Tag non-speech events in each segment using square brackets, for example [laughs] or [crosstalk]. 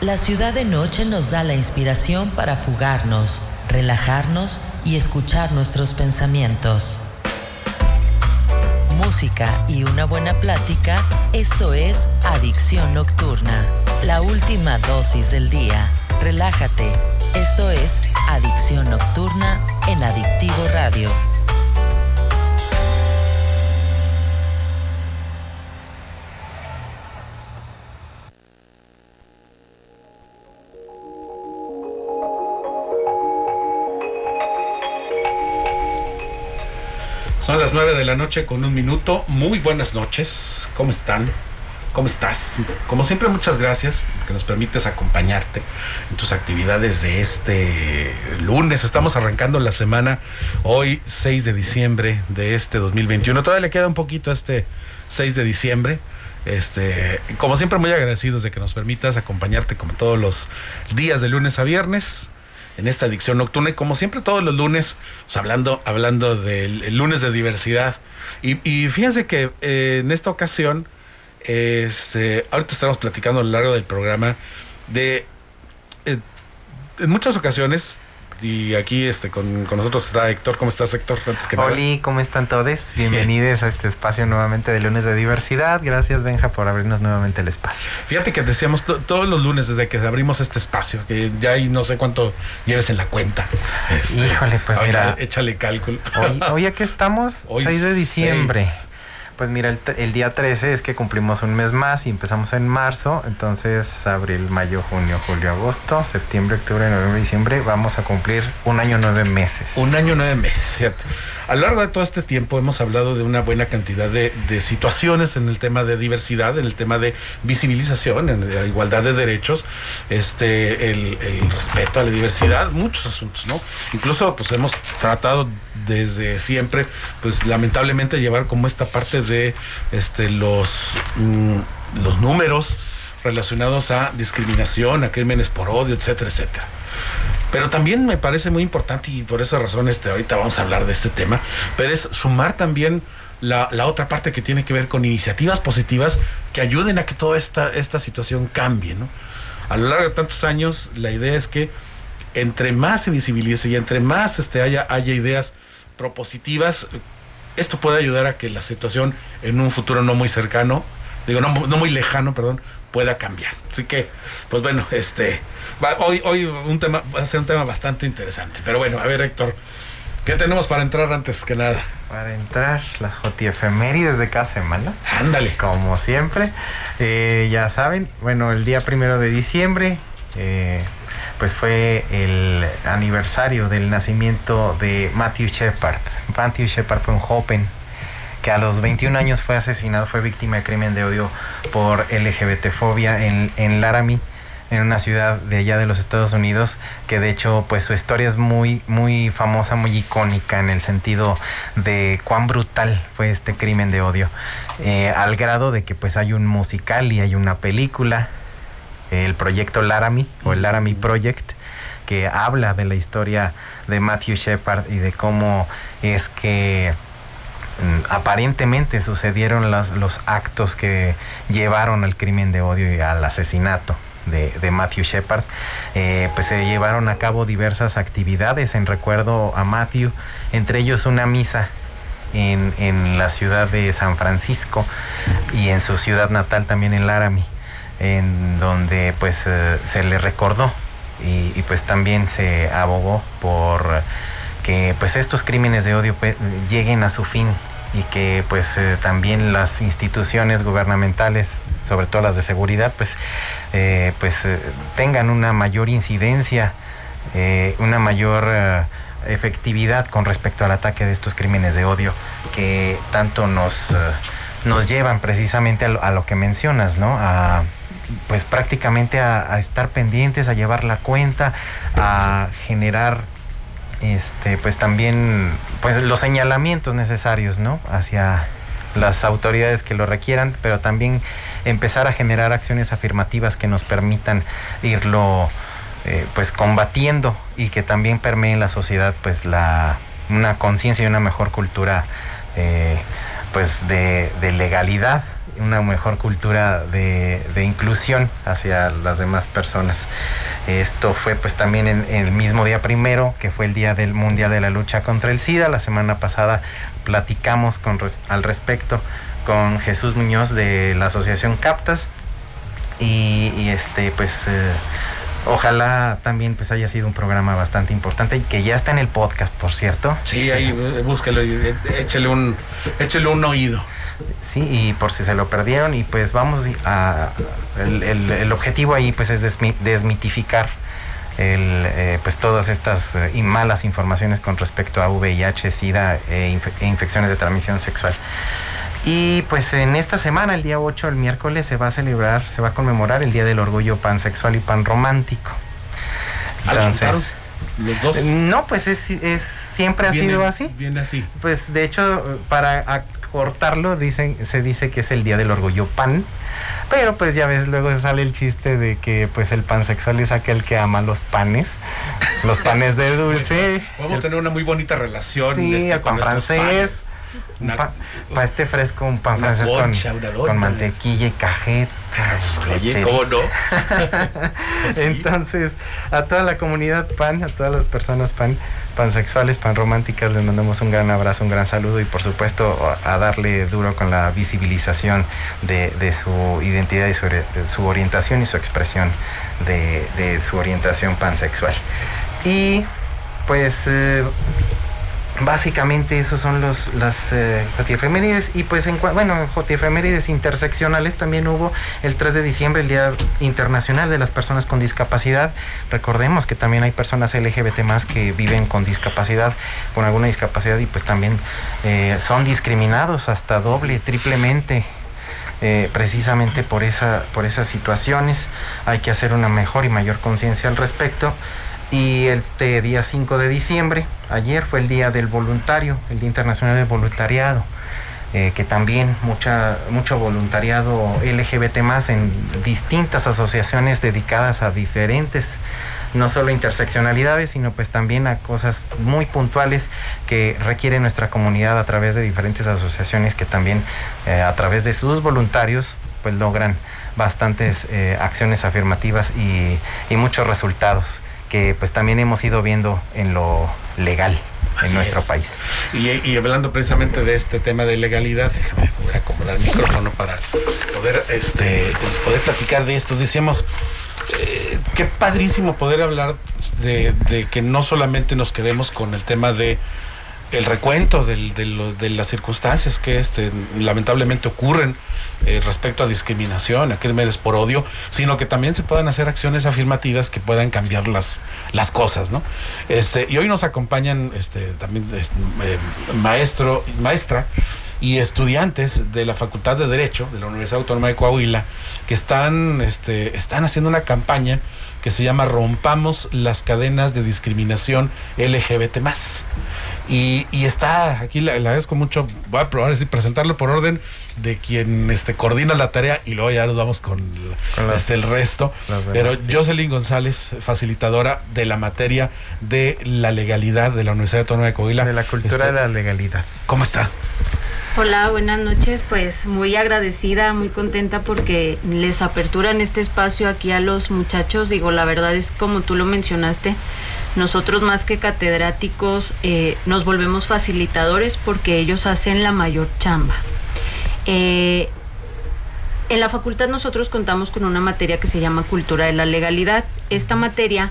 La ciudad de noche nos da la inspiración para fugarnos, relajarnos y escuchar nuestros pensamientos. Música y una buena plática, esto es Adicción Nocturna, la última dosis del día. Relájate, esto es Adicción Nocturna en Adictivo Radio. Son las 9 de la noche con un minuto. Muy buenas noches. ¿Cómo están? ¿Cómo estás? Como siempre, muchas gracias que nos permites acompañarte en tus actividades de este lunes. Estamos arrancando la semana hoy, 6 de diciembre de este 2021. Todavía le queda un poquito a este 6 de diciembre. Este, como siempre, muy agradecidos de que nos permitas acompañarte como todos los días de lunes a viernes en esta adicción nocturna y como siempre todos los lunes, pues, hablando, hablando del lunes de diversidad. Y, fíjense que eh, en esta ocasión, este, ahorita estamos platicando a lo largo del programa de, eh, en muchas ocasiones y aquí este con, nosotros está Héctor. ¿Cómo estás, Héctor? Antes que Oli, ¿cómo están todos? Bienvenidos a este espacio nuevamente de lunes de diversidad. Gracias, Benja, por abrirnos nuevamente el espacio. Fíjate que decíamos todos los lunes desde que abrimos este espacio, que ya hay no sé cuánto lleves en la cuenta. Este, Híjole, pues mira. Échale cálculo. Hoy, hoy aquí estamos, [laughs] 6 de diciembre. Pues mira, el, día 13 es que cumplimos un mes más y empezamos en marzo, entonces abril, mayo, junio, julio, agosto, septiembre, octubre, noviembre, diciembre, vamos a cumplir un año nueve meses. Un año nueve meses. A lo largo de todo este tiempo hemos hablado de una buena cantidad de, situaciones en el tema de diversidad, en el tema de visibilización, en la igualdad de derechos, este, el, respeto a la diversidad, muchos asuntos, ¿no? Incluso pues hemos tratado desde siempre, pues lamentablemente llevar como esta parte de este, los, mm, los números relacionados a discriminación, a crímenes por odio, etcétera, etcétera. Pero también me parece muy importante y por esa razón este, ahorita vamos a hablar de este tema, pero es sumar también la, otra parte que tiene que ver con iniciativas positivas que ayuden a que toda esta, esta situación cambie. ¿no? A lo largo de tantos años, la idea es que entre más se visibilice y entre más este, haya, haya ideas propositivas, esto puede ayudar a que la situación en un futuro no muy cercano, digo, no, muy lejano, perdón, pueda cambiar. Así que, pues bueno, este, hoy, hoy un tema, va a ser un tema bastante interesante. Pero bueno, a ver, Héctor, ¿qué tenemos para entrar antes que nada? Para entrar, las efemérides de cada semana. Ándale. Como siempre, eh, ya saben, bueno, el día primero de diciembre, eh, pues fue el aniversario del nacimiento de Matthew Shepard. Matthew Shepard fue un joven que a los 21 años fue asesinado, fue víctima de crimen de odio por LGBTfobia en, en Laramie, en una ciudad de allá de los Estados Unidos, que de hecho pues su historia es muy, muy famosa, muy icónica en el sentido de cuán brutal fue este crimen de odio, eh, al grado de que pues hay un musical y hay una película el proyecto Laramie o el Laramie Project, que habla de la historia de Matthew Shepard y de cómo es que aparentemente sucedieron los actos que llevaron al crimen de odio y al asesinato de, Matthew Shepard, eh, pues se llevaron a cabo diversas actividades en recuerdo a Matthew, entre ellos una misa en, la ciudad de San Francisco y en su ciudad natal también en Laramie en donde pues eh, se le recordó y, pues también se abogó por que pues estos crímenes de odio pues, lleguen a su fin y que pues eh, también las instituciones gubernamentales sobre todo las de seguridad pues eh, pues tengan una mayor incidencia una mayor efectividad con respecto al ataque de estos crímenes de odio que tanto nos nos llevan precisamente a lo, a lo que mencionas no a pues prácticamente a, estar pendientes, a llevar la cuenta, a generar este pues también pues los señalamientos necesarios, ¿no? hacia las autoridades que lo requieran, pero también empezar a generar acciones afirmativas que nos permitan irlo eh, pues combatiendo y que también permee en la sociedad pues la una conciencia y una mejor cultura eh, pues de legalidad una mejor cultura de, inclusión hacia las demás personas. Esto fue pues también en, el mismo día primero, que fue el Día del Mundial de la Lucha contra el SIDA. La semana pasada platicamos con, al respecto con Jesús Muñoz de la Asociación Captas. Y, este pues eh, ojalá también pues haya sido un programa bastante importante y que ya está en el podcast, por cierto. Sí, ahí búsquelo y échele un, échele un oído. Sí, y por si se lo perdieron, y pues vamos a. El, objetivo ahí pues es desmitificar el, eh, pues todas estas eh, malas informaciones con respecto a VIH, SIDA e, e, infecciones de transmisión sexual. Y pues en esta semana, el día 8, el miércoles, se va a celebrar, se va a conmemorar el Día del Orgullo Pansexual y Panromántico. Entonces, los dos. No, pues es, es siempre ha sido así. Viene así. Pues de hecho, para cortarlo, dicen, se dice que es el día del orgullo pan. Pero pues ya ves, luego sale el chiste de que pues el pansexual es aquel que ama los panes, los panes de dulce. Vamos a tener una muy bonita relación. Sí, este, el pan francés. Para este fresco, un pan francés con, mantequilla y cajeta. Oye, ¿cómo no? [laughs] Entonces, a toda la comunidad pan, a todas las personas pan, pansexuales, pan románticas, les mandamos un gran abrazo, un gran saludo y por supuesto a darle duro con la visibilización de, su identidad y su, su, orientación y su expresión de, de su orientación pansexual. Y pues eh, básicamente esos son los las eh, y pues en bueno JFemérides interseccionales también hubo el 3 de diciembre el Día Internacional de las Personas con Discapacidad. Recordemos que también hay personas LGBT más que viven con discapacidad con alguna discapacidad y pues también eh, son discriminados hasta doble triplemente eh, precisamente por esa por esas situaciones. Hay que hacer una mejor y mayor conciencia al respecto y este día 5 de diciembre, ayer fue el Día del Voluntario, el Día Internacional del Voluntariado, eh, que también mucha, mucho voluntariado LGBT más en distintas asociaciones dedicadas a diferentes, no solo interseccionalidades, sino pues también a cosas muy puntuales que requiere nuestra comunidad a través de diferentes asociaciones que también eh, a través de sus voluntarios pues logran bastantes eh, acciones afirmativas y, y muchos resultados que pues también hemos ido viendo en lo legal en nuestro país. Y, hablando precisamente de este tema de legalidad, déjame acomodar el micrófono para poder, este, poder platicar de esto. Decíamos, eh, qué padrísimo poder hablar de, de, que no solamente nos quedemos con el tema de el recuento de, las circunstancias que este, lamentablemente ocurren eh, respecto a discriminación, a crímenes por odio, sino que también se puedan hacer acciones afirmativas que puedan cambiar las, las cosas, ¿no? Este, y hoy nos acompañan este, también eh, maestro, maestra y estudiantes de la Facultad de Derecho de la Universidad Autónoma de Coahuila que están, este, están haciendo una campaña que se llama Rompamos las cadenas de discriminación LGBT y, y está, aquí le, agradezco mucho, voy a probar decir, presentarlo por orden de quien este, coordina la tarea y luego ya nos vamos con, este, el resto. Pero Jocelyn González, facilitadora de la materia de la legalidad de la Universidad Autónoma de Coahuila. De la cultura este, de la legalidad. ¿Cómo está? Hola, buenas noches. Pues muy agradecida, muy contenta porque les aperturan este espacio aquí a los muchachos. Digo, la verdad es como tú lo mencionaste, nosotros más que catedráticos eh, nos volvemos facilitadores porque ellos hacen la mayor chamba. Eh, en la facultad nosotros contamos con una materia que se llama Cultura de la Legalidad. Esta materia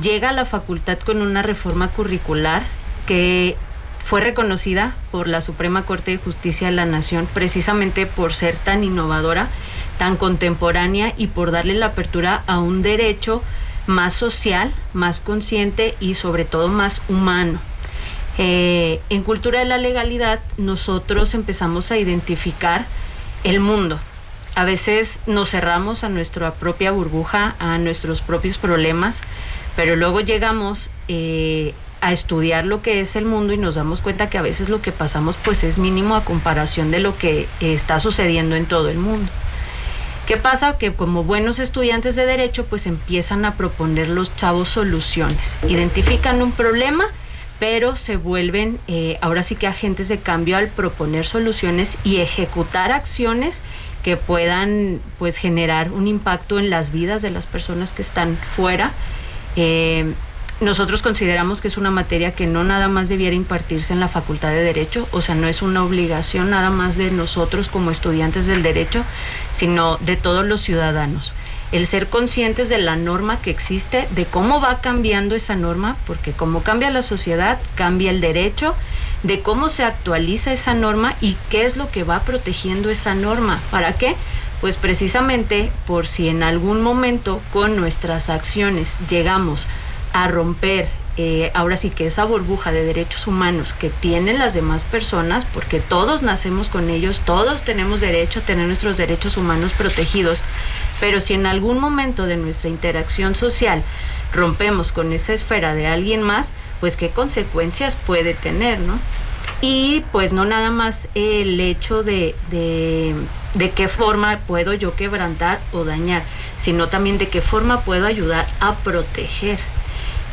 llega a la facultad con una reforma curricular que fue reconocida por la Suprema Corte de Justicia de la Nación precisamente por ser tan innovadora, tan contemporánea y por darle la apertura a un derecho más social, más consciente y sobre todo más humano. Eh, en Cultura de la Legalidad nosotros empezamos a identificar el mundo. A veces nos cerramos a nuestra propia burbuja, a nuestros propios problemas, pero luego llegamos eh, a estudiar lo que es el mundo y nos damos cuenta que a veces lo que pasamos pues es mínimo a comparación de lo que está sucediendo en todo el mundo. ¿Qué pasa? Que como buenos estudiantes de derecho, pues empiezan a proponer los chavos soluciones. Identifican un problema, pero se vuelven eh, ahora sí que agentes de cambio al proponer soluciones y ejecutar acciones que puedan pues generar un impacto en las vidas de las personas que están fuera. Eh, nosotros consideramos que es una materia que no nada más debiera impartirse en la Facultad de Derecho, o sea, no es una obligación nada más de nosotros como estudiantes del derecho, sino de todos los ciudadanos. El ser conscientes de la norma que existe, de cómo va cambiando esa norma, porque como cambia la sociedad, cambia el derecho, de cómo se actualiza esa norma y qué es lo que va protegiendo esa norma. ¿Para qué? Pues precisamente por si en algún momento con nuestras acciones llegamos a romper eh, ahora sí que esa burbuja de derechos humanos que tienen las demás personas, porque todos nacemos con ellos, todos tenemos derecho a tener nuestros derechos humanos protegidos, pero si en algún momento de nuestra interacción social rompemos con esa esfera de alguien más, pues qué consecuencias puede tener, ¿no? Y pues no nada más el hecho de, de, de qué forma puedo yo quebrantar o dañar, sino también de qué forma puedo ayudar a proteger.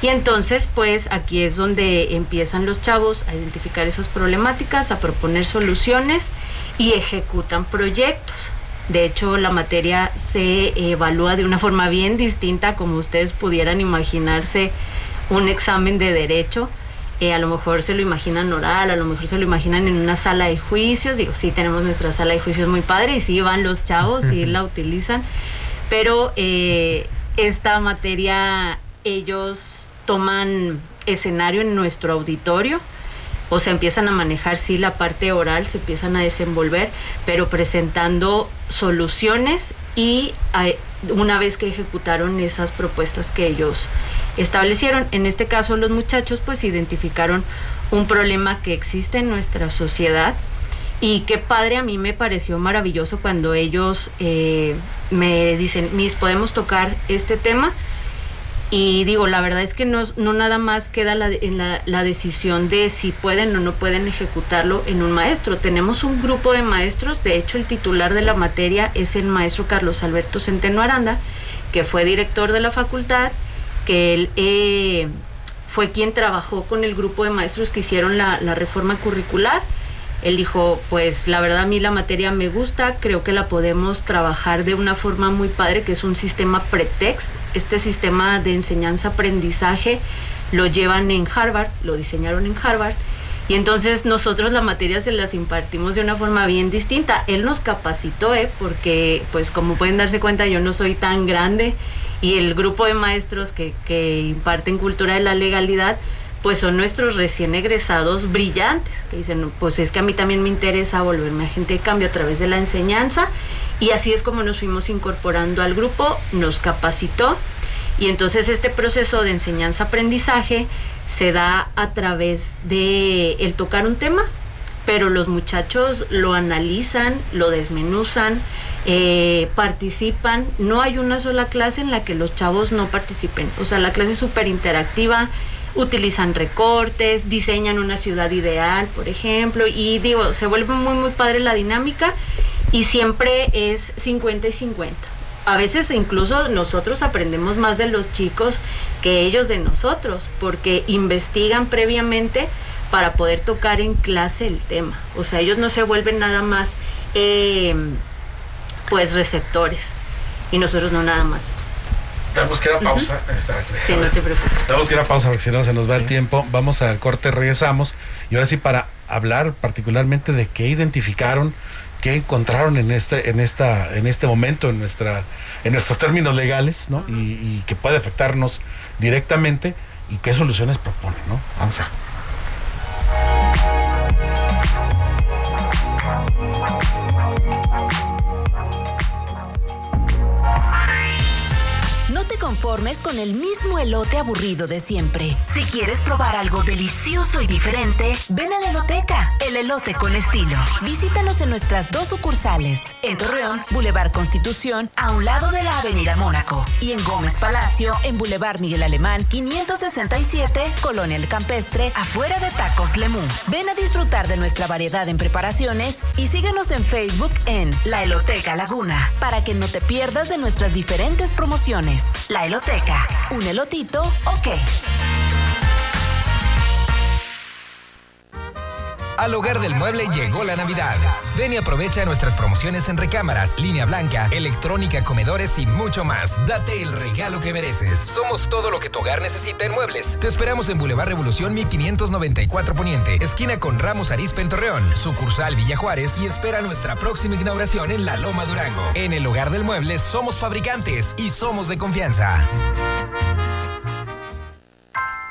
Y entonces, pues aquí es donde empiezan los chavos a identificar esas problemáticas, a proponer soluciones y ejecutan proyectos. De hecho, la materia se evalúa de una forma bien distinta, como ustedes pudieran imaginarse un examen de derecho. Eh, a lo mejor se lo imaginan oral, a lo mejor se lo imaginan en una sala de juicios. Digo, sí, tenemos nuestra sala de juicios muy padre y sí van los chavos, sí la [laughs] utilizan. Pero eh, esta materia, ellos toman escenario en nuestro auditorio o se empiezan a manejar, sí, la parte oral, se empiezan a desenvolver, pero presentando soluciones y una vez que ejecutaron esas propuestas que ellos establecieron. En este caso, los muchachos pues identificaron un problema que existe en nuestra sociedad y qué padre, a mí me pareció maravilloso cuando ellos eh, me dicen, Miss, ¿podemos tocar este tema? Y digo, la verdad es que no, no nada más queda la, en la, decisión de si pueden o no pueden ejecutarlo en un maestro. Tenemos un grupo de maestros, de hecho el titular de la materia es el maestro Carlos Alberto Centeno Aranda, que fue director de la facultad, que él eh, fue quien trabajó con el grupo de maestros que hicieron la reforma curricular él dijo, pues la verdad a mí la materia me gusta, creo que la podemos trabajar de una forma muy padre, que es un sistema pretext. Este sistema de enseñanza-aprendizaje lo llevan en Harvard, lo diseñaron en Harvard. Y entonces nosotros la materia se las impartimos de una forma bien distinta. Él nos capacitó, ¿eh? porque pues como pueden darse cuenta yo no soy tan grande y el grupo de maestros que, que imparten cultura de la legalidad pues son nuestros recién egresados brillantes, que dicen, pues es que a mí también me interesa volverme agente de cambio a través de la enseñanza, y así es como nos fuimos incorporando al grupo, nos capacitó, y entonces este proceso de enseñanza-aprendizaje se da a través de el tocar un tema, pero los muchachos lo analizan, lo desmenuzan, eh, participan. No hay una sola clase en la que los chavos no participen. O sea, la clase es súper interactiva utilizan recortes, diseñan una ciudad ideal, por ejemplo, y digo, se vuelve muy, muy padre la dinámica y siempre es 50 y 50. A veces incluso nosotros aprendemos más de los chicos que ellos de nosotros, porque investigan previamente para poder tocar en clase el tema. O sea, ellos no se vuelven nada más eh, pues receptores y nosotros no nada más. Tenemos que ir a pausa. Sí, no te preocupes. Tenemos que ir a pausa porque si no se nos va el tiempo. Vamos al corte, regresamos. Y ahora sí, para hablar particularmente de qué identificaron, qué encontraron en este, en esta, en este momento, en nuestra, en nuestros términos legales, ¿no? y, y, que puede afectarnos directamente y qué soluciones proponen, ¿no? Vamos a. conformes con el mismo elote aburrido de siempre. Si quieres probar algo delicioso y diferente, ven a la Eloteca, el elote con estilo. Visítanos en nuestras dos sucursales, en Torreón, Boulevard Constitución, a un lado de la Avenida Mónaco, y en Gómez Palacio, en Boulevard Miguel Alemán, 567, Colonia El Campestre, afuera de Tacos Lemú. Ven a disfrutar de nuestra variedad en preparaciones y síguenos en Facebook en La Eloteca Laguna, para que no te pierdas de nuestras diferentes promociones. La Eloteca. ¿Un elotito o qué? Al hogar del mueble llegó la Navidad. Ven y aprovecha nuestras promociones en recámaras, línea blanca, electrónica, comedores y mucho más. Date el regalo que mereces. Somos todo lo que tu hogar necesita en muebles. Te esperamos en Boulevard Revolución 1594 Poniente, esquina con Ramos Arizpe en Torreón, sucursal Villa Juárez y espera nuestra próxima inauguración en La Loma Durango. En el hogar del mueble somos fabricantes y somos de confianza.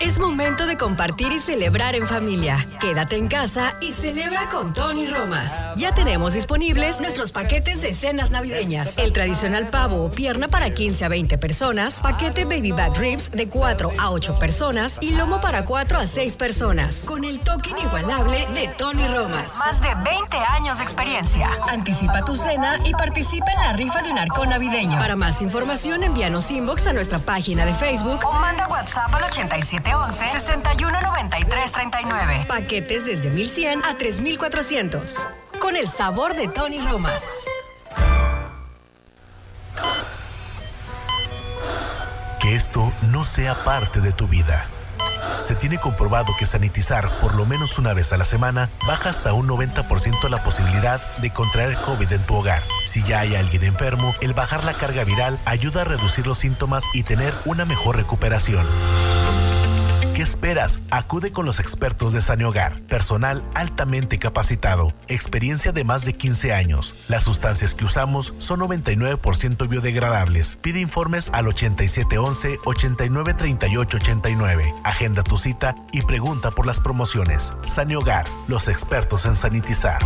Es momento de compartir y celebrar en familia. Quédate en casa y celebra con Tony Romas. Ya tenemos disponibles nuestros paquetes de cenas navideñas. El tradicional pavo o pierna para 15 a 20 personas, paquete baby back ribs de 4 a 8 personas y lomo para 4 a 6 personas. Con el toque inigualable de Tony Romas. Más de 20 años de experiencia. Anticipa tu cena y participa en la rifa de un arcón navideño. Para más información, envíanos inbox a nuestra página de Facebook O manda WhatsApp al 8711 619339. Paquetes desde 1100 a 3400. Con el sabor de Tony Romas. Que esto no sea parte de tu vida. Se tiene comprobado que sanitizar por lo menos una vez a la semana baja hasta un 90% la posibilidad de contraer COVID en tu hogar. Si ya hay alguien enfermo, el bajar la carga viral ayuda a reducir los síntomas y tener una mejor recuperación. ¿Qué esperas? Acude con los expertos de Sanehogar, personal altamente capacitado, experiencia de más de 15 años. Las sustancias que usamos son 99% biodegradables. Pide informes al 8711-893889. Agenda tu cita y pregunta por las promociones. Sanehogar, los expertos en sanitizar.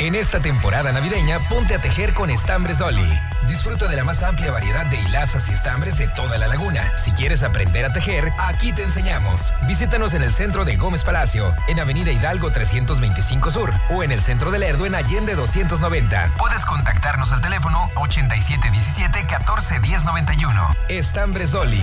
En esta temporada navideña, ponte a tejer con Estambres Dolly. Disfruta de la más amplia variedad de hilazas y estambres de toda la laguna. Si quieres aprender a tejer, aquí te enseñamos. Visítanos en el centro de Gómez Palacio, en Avenida Hidalgo 325 Sur, o en el centro de Lerdo en Allende 290. Puedes contactarnos al teléfono 8717 141091. Estambres Dolly.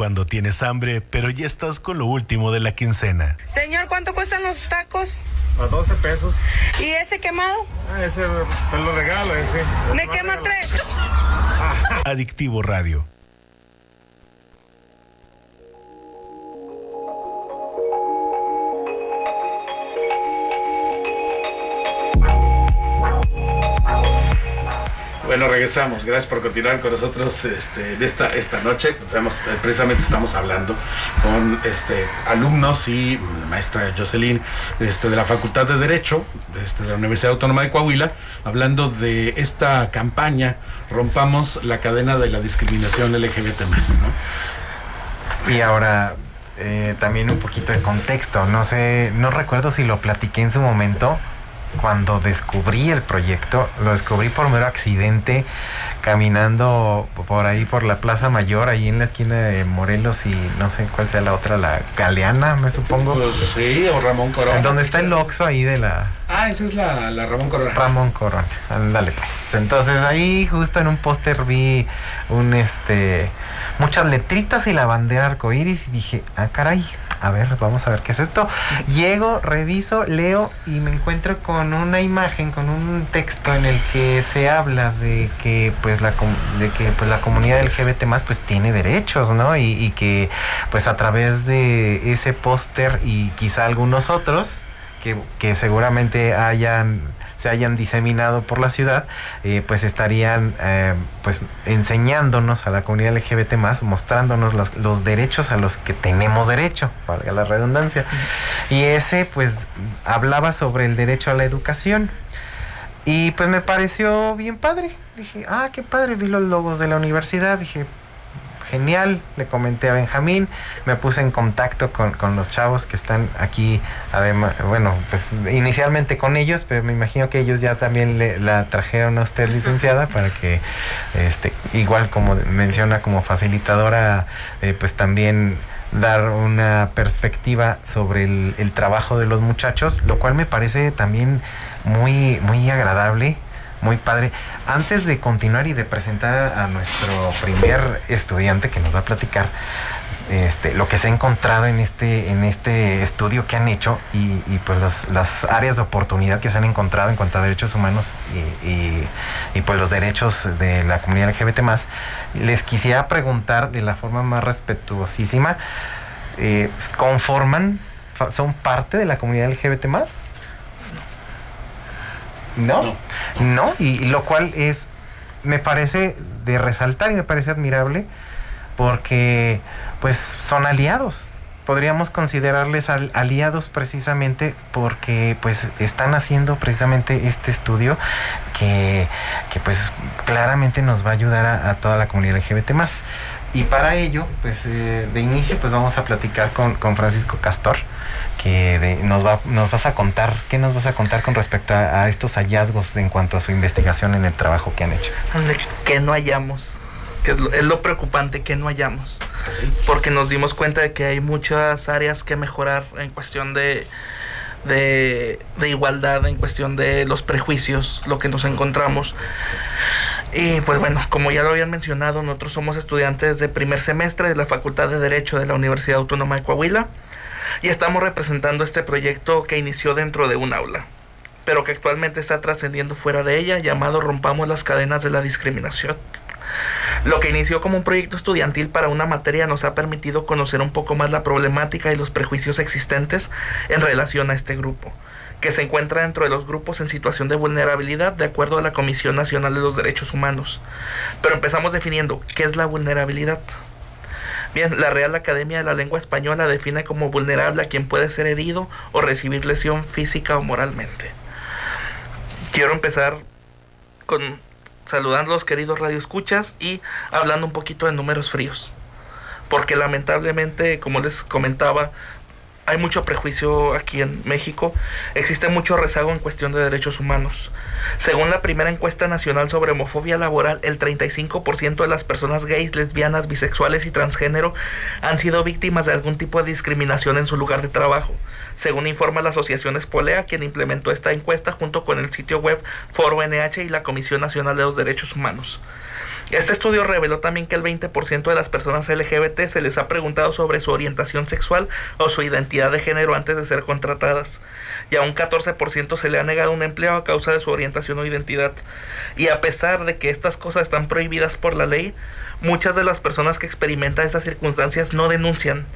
Cuando tienes hambre, pero ya estás con lo último de la quincena. Señor, ¿cuánto cuestan los tacos? A 12 pesos. ¿Y ese quemado? Ah, ese te lo regalo, ese. Me quema tres. Adictivo Radio. Bueno, regresamos. Gracias por continuar con nosotros este, en esta, esta noche. Eh, precisamente estamos hablando con este, alumnos y maestra Jocelyn este, de la Facultad de Derecho este, de la Universidad Autónoma de Coahuila, hablando de esta campaña Rompamos la cadena de la discriminación LGBT. ¿no? Y ahora eh, también un poquito de contexto. No sé, no recuerdo si lo platiqué en su momento. Cuando descubrí el proyecto, lo descubrí por mero accidente, caminando por ahí por la Plaza Mayor, ahí en la esquina de Morelos y no sé cuál sea la otra, la Galeana, me supongo. Pues sí, o Ramón Corona. Donde está el Oxxo ahí de la, Ah, esa es la, la Ramón Corona. Ramón Corona. Ándale pues. Entonces ahí justo en un póster vi un este muchas letritas y la bandera arcoíris y dije, ah caray, a ver, vamos a ver qué es esto. Llego, reviso, leo y me encuentro con una imagen, con un texto en el que se habla de que pues la de que pues la comunidad LGBT más pues tiene derechos, ¿no? Y, y que pues a través de ese póster y quizá algunos otros que, que seguramente hayan se hayan diseminado por la ciudad, eh, pues estarían eh, pues enseñándonos a la comunidad LGBT más, mostrándonos los, los derechos a los que tenemos derecho, valga la redundancia. Y ese pues hablaba sobre el derecho a la educación. Y pues me pareció bien padre. Dije, ah, qué padre, vi los logos de la universidad. Dije, genial, le comenté a Benjamín, me puse en contacto con, con los chavos que están aquí, además, bueno, pues inicialmente con ellos, pero me imagino que ellos ya también le, la trajeron a usted, licenciada, [laughs] para que, este, igual como menciona como facilitadora, eh, pues también dar una perspectiva sobre el, el trabajo de los muchachos, lo cual me parece también muy, muy agradable muy padre. Antes de continuar y de presentar a, nuestro primer estudiante que nos va a platicar este, lo que se ha encontrado en este, en este estudio que han hecho y, pues las áreas de oportunidad que se han encontrado en cuanto a derechos humanos y, y pues los derechos de la comunidad LGBT más, les quisiera preguntar de la forma más respetuosísima, eh, ¿conforman, son parte de la comunidad LGBT más? ¿No? No, y, lo cual es, me parece de resaltar y me parece admirable porque pues son aliados. Podríamos considerarles aliados precisamente porque pues están haciendo precisamente este estudio que, pues claramente nos va a ayudar a, toda la comunidad LGBT más. Y para ello, pues eh, de inicio pues vamos a platicar con, con Francisco Castor, que nos, va, nos vas a contar, ¿qué nos vas a contar con respecto a, estos hallazgos en cuanto a su investigación en el trabajo que han hecho? Que no hallamos, que es lo, preocupante, que no hallamos. ¿Ah, Porque nos dimos cuenta de que hay muchas áreas que mejorar en cuestión de, de, de igualdad, en cuestión de los prejuicios, lo que nos encontramos. Y pues bueno, como ya lo habían mencionado, nosotros somos estudiantes de primer semestre de la Facultad de Derecho de la Universidad Autónoma de Coahuila y estamos representando este proyecto que inició dentro de un aula, pero que actualmente está trascendiendo fuera de ella, llamado Rompamos las cadenas de la discriminación. Lo que inició como un proyecto estudiantil para una materia nos ha permitido conocer un poco más la problemática y los prejuicios existentes en relación a este grupo, que se encuentra dentro de los grupos en situación de vulnerabilidad de acuerdo a la Comisión Nacional de los Derechos Humanos. Pero empezamos definiendo qué es la vulnerabilidad. Bien, la Real Academia de la Lengua Española define como vulnerable a quien puede ser herido o recibir lesión física o moralmente. Quiero empezar con saludando a los queridos radioescuchas y hablando un poquito de números fríos. Porque lamentablemente, como les comentaba, hay mucho prejuicio aquí en México, existe mucho rezago en cuestión de derechos humanos. Según la primera encuesta nacional sobre homofobia laboral, el 35% de las personas gays, lesbianas, bisexuales y transgénero han sido víctimas de algún tipo de discriminación en su lugar de trabajo, según informa la Asociación Espolea, quien implementó esta encuesta junto con el sitio web Foro NH y la Comisión Nacional de los Derechos Humanos. Este estudio reveló también que el 20% de las personas LGBT se les ha preguntado sobre su orientación sexual o su identidad de género antes de ser contratadas. Y a un 14% se le ha negado un empleo a causa de su orientación o identidad. Y a pesar de que estas cosas están prohibidas por la ley, muchas de las personas que experimentan esas circunstancias no denuncian.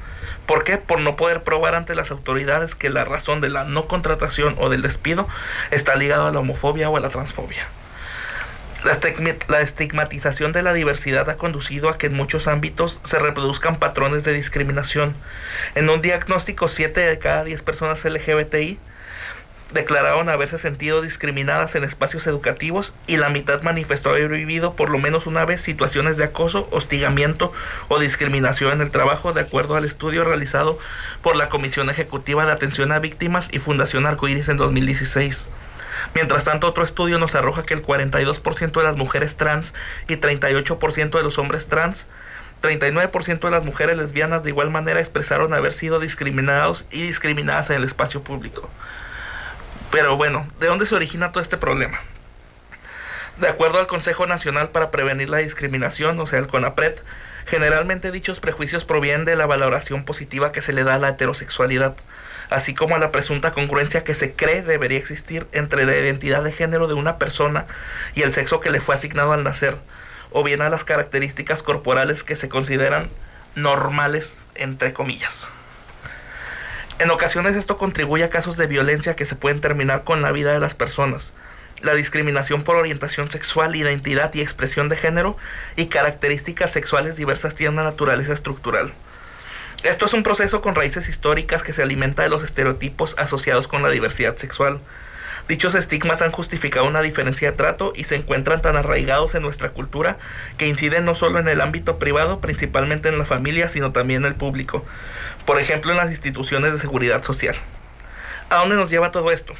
¿Por qué? Por no poder probar ante las autoridades que la razón de la no contratación o del despido está ligado a la homofobia o a la transfobia. La estigmatización de la diversidad ha conducido a que en muchos ámbitos se reproduzcan patrones de discriminación. En un diagnóstico, 7 de cada 10 personas LGBTI declararon haberse sentido discriminadas en espacios educativos y la mitad manifestó haber vivido por lo menos una vez situaciones de acoso, hostigamiento o discriminación en el trabajo, de acuerdo al estudio realizado por la Comisión Ejecutiva de Atención a Víctimas y Fundación Arcoíris en 2016. Mientras tanto, otro estudio nos arroja que el 42% de las mujeres trans y 38% de los hombres trans 39% de las mujeres lesbianas de igual manera expresaron haber sido discriminados y discriminadas en el espacio público. Pero bueno, ¿de dónde se origina todo este problema? De acuerdo al Consejo Nacional para Prevenir la Discriminación, o sea, el CONAPRED, generalmente dichos prejuicios provienen de la valoración positiva que se le da a la heterosexualidad, así como a la presunta congruencia que se cree debería existir entre la identidad de género de una persona y el sexo que le fue asignado al nacer, o bien a las características corporales que se consideran normales, entre comillas. En ocasiones esto contribuye a casos de violencia que se pueden terminar con la vida de las personas. La discriminación por orientación sexual, identidad y expresión de género y características sexuales diversas tienen una naturaleza estructural. Esto es un proceso con raíces históricas que se alimenta de los estereotipos asociados con la diversidad sexual. Dichos estigmas han justificado una diferencia de trato y se encuentran tan arraigados en nuestra cultura que inciden no solo en el ámbito privado, principalmente en la familia, sino también en el público. Por ejemplo, en las instituciones de seguridad social. ¿A dónde nos lleva todo esto?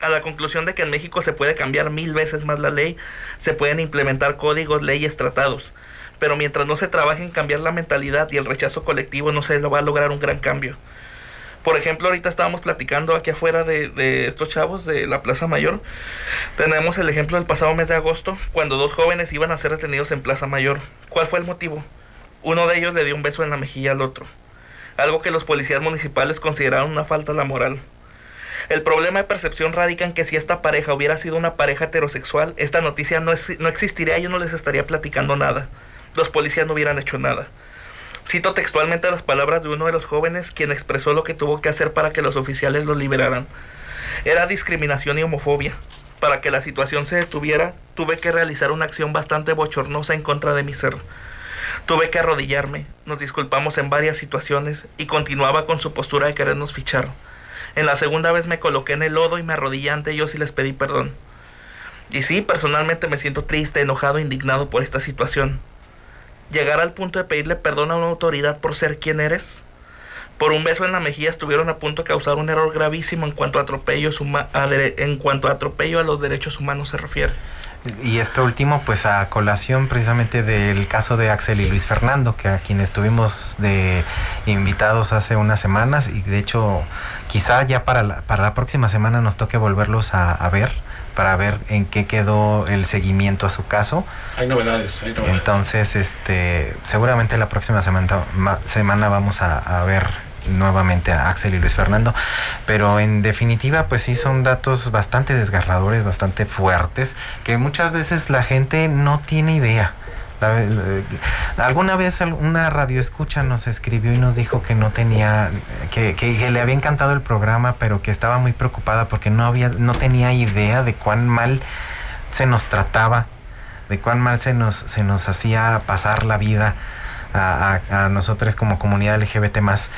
A la conclusión de que en México se puede cambiar mil veces más la ley, se pueden implementar códigos, leyes, tratados, pero mientras no se trabaje en cambiar la mentalidad y el rechazo colectivo no se va a lograr un gran cambio. Por ejemplo, ahorita estábamos platicando aquí afuera de, estos chavos de la Plaza Mayor. Tenemos el ejemplo del pasado mes de agosto, cuando dos jóvenes iban a ser detenidos en Plaza Mayor. ¿Cuál fue el motivo? Uno de ellos le dio un beso en la mejilla al otro. Algo que los policías municipales consideraron una falta a la moral. El problema de percepción radica en que si esta pareja hubiera sido una pareja heterosexual, esta noticia no, no existiría y yo no les estaría platicando nada. Los policías no hubieran hecho nada. Cito textualmente las palabras de uno de los jóvenes quien expresó lo que tuvo que hacer para que los oficiales lo liberaran. Era discriminación y homofobia. Para que la situación se detuviera, tuve que realizar una acción bastante bochornosa en contra de mi ser. Tuve que arrodillarme, nos disculpamos en varias situaciones y continuaba con su postura de querernos fichar. En la segunda vez me coloqué en el lodo y me arrodillé ante ellos y les pedí perdón. Y sí, personalmente me siento triste, enojado, indignado por esta situación llegar al punto de pedirle perdón a una autoridad por ser quien eres. Por un beso en la mejilla estuvieron a punto de causar un error gravísimo en cuanto a atropello a los derechos humanos se refiere. Y esto último, pues a colación precisamente del caso de Axel y Luis Fernando, que a quienes tuvimos de invitados hace unas semanas y de hecho quizá ya para la, para la próxima semana nos toque volverlos a ver para ver en qué quedó el seguimiento a su caso. Hay novedades, hay novedades. Entonces, este, seguramente la próxima semana, semana vamos a, ver nuevamente a Axel y Luis Fernando, pero en definitiva pues sí son datos bastante desgarradores, bastante fuertes, que muchas veces la gente no tiene idea alguna vez una radio escucha nos escribió y nos dijo que no tenía, que, le había encantado el programa, pero que estaba muy preocupada porque no había, no tenía idea de cuán mal se nos trataba, de cuán mal se nos, se nos hacía pasar la vida a, a, nosotros como comunidad LGBT más.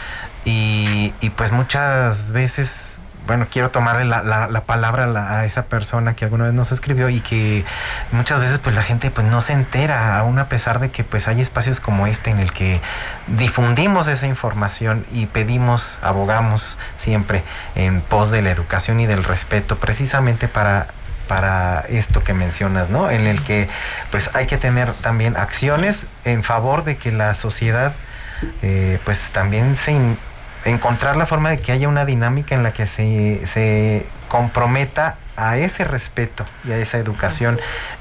Y, y pues muchas veces bueno, quiero tomarle la, la, palabra a esa persona que alguna vez nos escribió y que muchas veces pues la gente pues no se entera, aún a pesar de que pues hay espacios como este en el que difundimos esa información y pedimos, abogamos siempre en pos de la educación y del respeto, precisamente para para esto que mencionas, ¿no? En el que pues hay que tener también acciones en favor de que la sociedad eh, pues también se, encontrar la forma de que haya una dinámica en la que se, se comprometa a ese respeto y a esa educación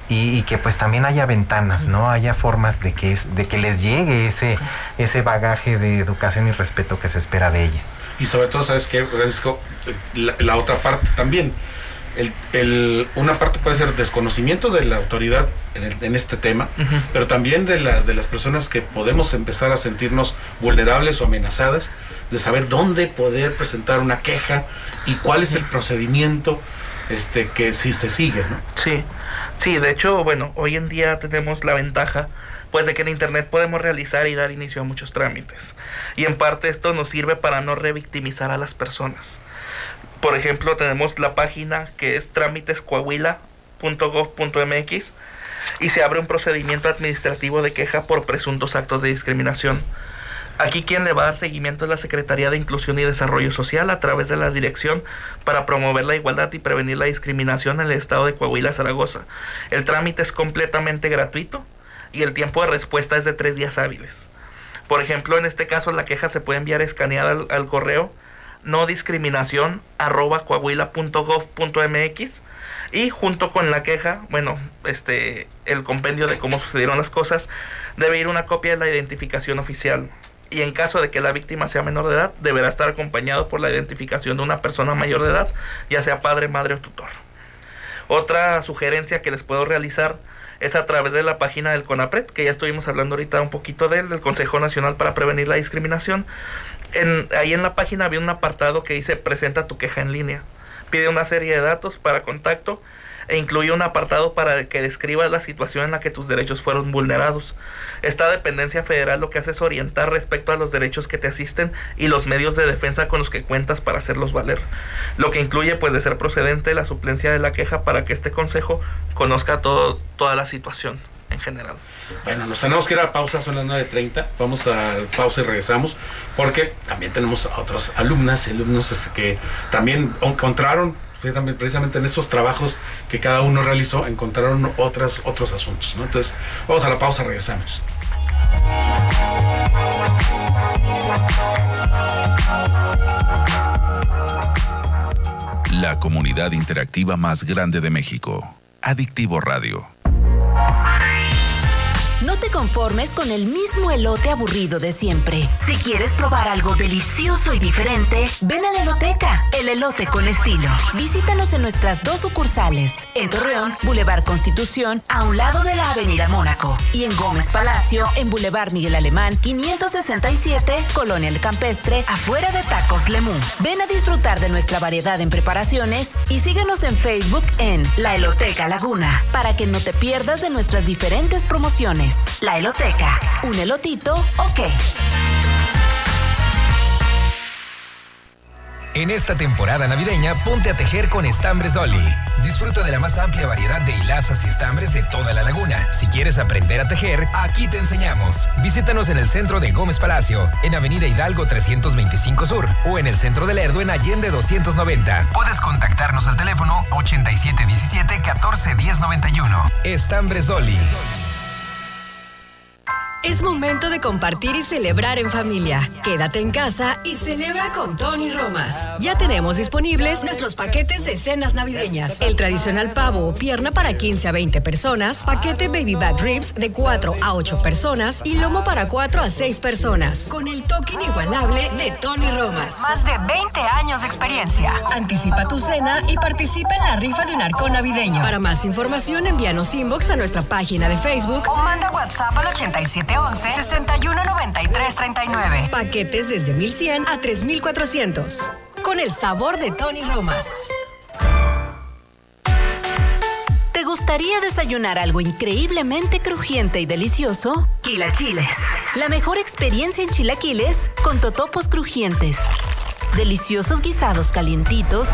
y, que pues también haya ventanas, ¿no? Haya formas de que, es, de que les llegue ese, ese bagaje de educación y respeto que se espera de ellos. Y sobre todo, ¿sabes qué, La, otra parte también. El, una parte puede ser desconocimiento de la autoridad en, este tema, pero también de, la, de las personas que podemos empezar a sentirnos vulnerables o amenazadas de saber dónde poder presentar una queja y cuál es el procedimiento este que si se sigue, ¿no? Sí, sí, de hecho, bueno, hoy en día tenemos la ventaja pues de que en internet podemos realizar y dar inicio a muchos trámites. Y en parte esto nos sirve para no revictimizar a las Por ejemplo, tenemos la página que es trámitescoahuila.gov.mx y se abre un procedimiento administrativo de queja por presuntos actos de discriminación. Aquí quien le va a dar seguimiento es la Secretaría de Inclusión y Desarrollo Social a través de la Dirección para promover la igualdad y prevenir la discriminación en el estado de Coahuila, Zaragoza. El trámite es completamente gratuito y el tiempo de respuesta es de tres días hábiles. Por ejemplo, en este caso la queja se puede enviar escaneada al, correo no discriminación arroba coahuila.gov.mx y junto con la queja, bueno, este el compendio de cómo sucedieron las cosas, debe ir una copia de la identificación oficial y en caso de que la víctima sea menor de edad, deberá estar acompañado por la identificación de una persona mayor de edad, ya sea padre, madre o tutor. Otra sugerencia que les puedo realizar es a través de la página del CONAPRED, que ya estuvimos hablando ahorita un poquito de él, del Consejo Nacional para Prevenir la Discriminación. En, ahí en la página había un apartado que dice presenta tu queja en línea. Pide una serie de datos para contacto e incluye un apartado para que describa la situación en la que tus derechos fueron vulnerados. Esta dependencia federal lo que hace es orientar respecto a los derechos que te asisten y los medios de defensa con los que cuentas para hacerlos valer. Lo que incluye, pues, de ser procedente la suplencia de la queja para que este consejo conozca todo, toda la situación en general. Bueno, nos tenemos que ir a pausa, son las 9.30. Vamos a pausa y regresamos, porque también tenemos a otros alumnas y alumnos este, que también encontraron, precisamente en estos trabajos que cada uno realizó, encontraron otras, otros asuntos. Entonces, vamos a la pausa, regresamos. La comunidad interactiva más grande de México. Adictivo Radio. Conformes con el mismo elote aburrido de siempre. Si quieres probar algo delicioso y diferente, ven a la Eloteca, el elote con estilo. Visítanos en nuestras dos sucursales, en Torreón, Boulevard Constitución, a un lado de la Avenida Mónaco, y en Gómez Palacio, en Boulevard Miguel Alemán, 567, Colonia El Campestre, afuera de Tacos Lemú. Ven a disfrutar de nuestra variedad en preparaciones y síguenos en Facebook en La Eloteca Laguna, para que no te pierdas de nuestras diferentes promociones. La Eloteca. ¿Un elotito o qué? En esta temporada navideña, ponte a tejer con Estambres Dolly. Disfruta de la más amplia variedad de hilazas y estambres de toda la laguna. Si quieres aprender a tejer, aquí te enseñamos. Visítanos en el centro de Gómez Palacio, en Avenida Hidalgo 325 Sur, o en el centro de Lerdo en Allende 290. Puedes contactarnos al teléfono 8717 141091. Estambres Dolly. Es momento de compartir y celebrar en familia. Quédate en casa y celebra con Tony Romas. Ya tenemos disponibles nuestros paquetes de cenas navideñas. El tradicional pavo o pierna para 15 a 20 personas, paquete baby back ribs de 4 a 8 personas y lomo para 4 a 6 personas. Con el toque inigualable de Tony Romas. Más de 20 años de experiencia. Anticipa tu cena y participa en la rifa de un arcón navideño. Para más información, envíanos inbox a nuestra página de Facebook o manda WhatsApp al 87 11-6193-39. Paquetes desde 1100 a 3400. Con el sabor de Tony Romas. ¿Te gustaría desayunar algo increíblemente crujiente y delicioso? Quilachiles. La mejor experiencia en chilaquiles con totopos crujientes. Deliciosos guisados calientitos.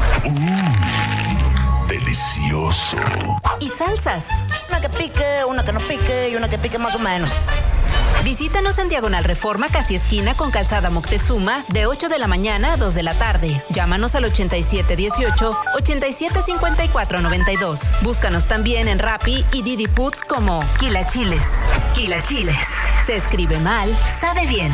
delicioso. Y salsas. Una que pique, una que no pique y una que pique más o menos. Visítanos en Diagonal Reforma, casi esquina con Calzada Moctezuma, de 8 de la mañana a 2 de la tarde. Llámanos al 8718-875492. Búscanos también en Rappi y Didi Foods como Quilachiles. Quilachiles. Se escribe mal, sabe bien.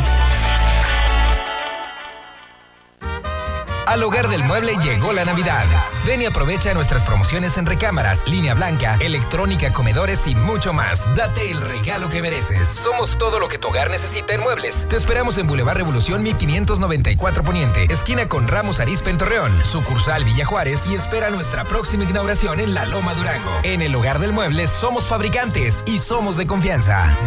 Al hogar del mueble llegó la Navidad. Ven y aprovecha nuestras promociones en recámaras, línea blanca, electrónica, comedores y mucho más. Date el regalo que mereces. Somos todo lo que tu hogar necesita en muebles. Te esperamos en Boulevard Revolución 1594 Poniente, esquina con Ramos Arizpe en Torreón, sucursal Villa Juárez y espera nuestra próxima inauguración en La Loma Durango. En el hogar del mueble somos fabricantes y somos de confianza.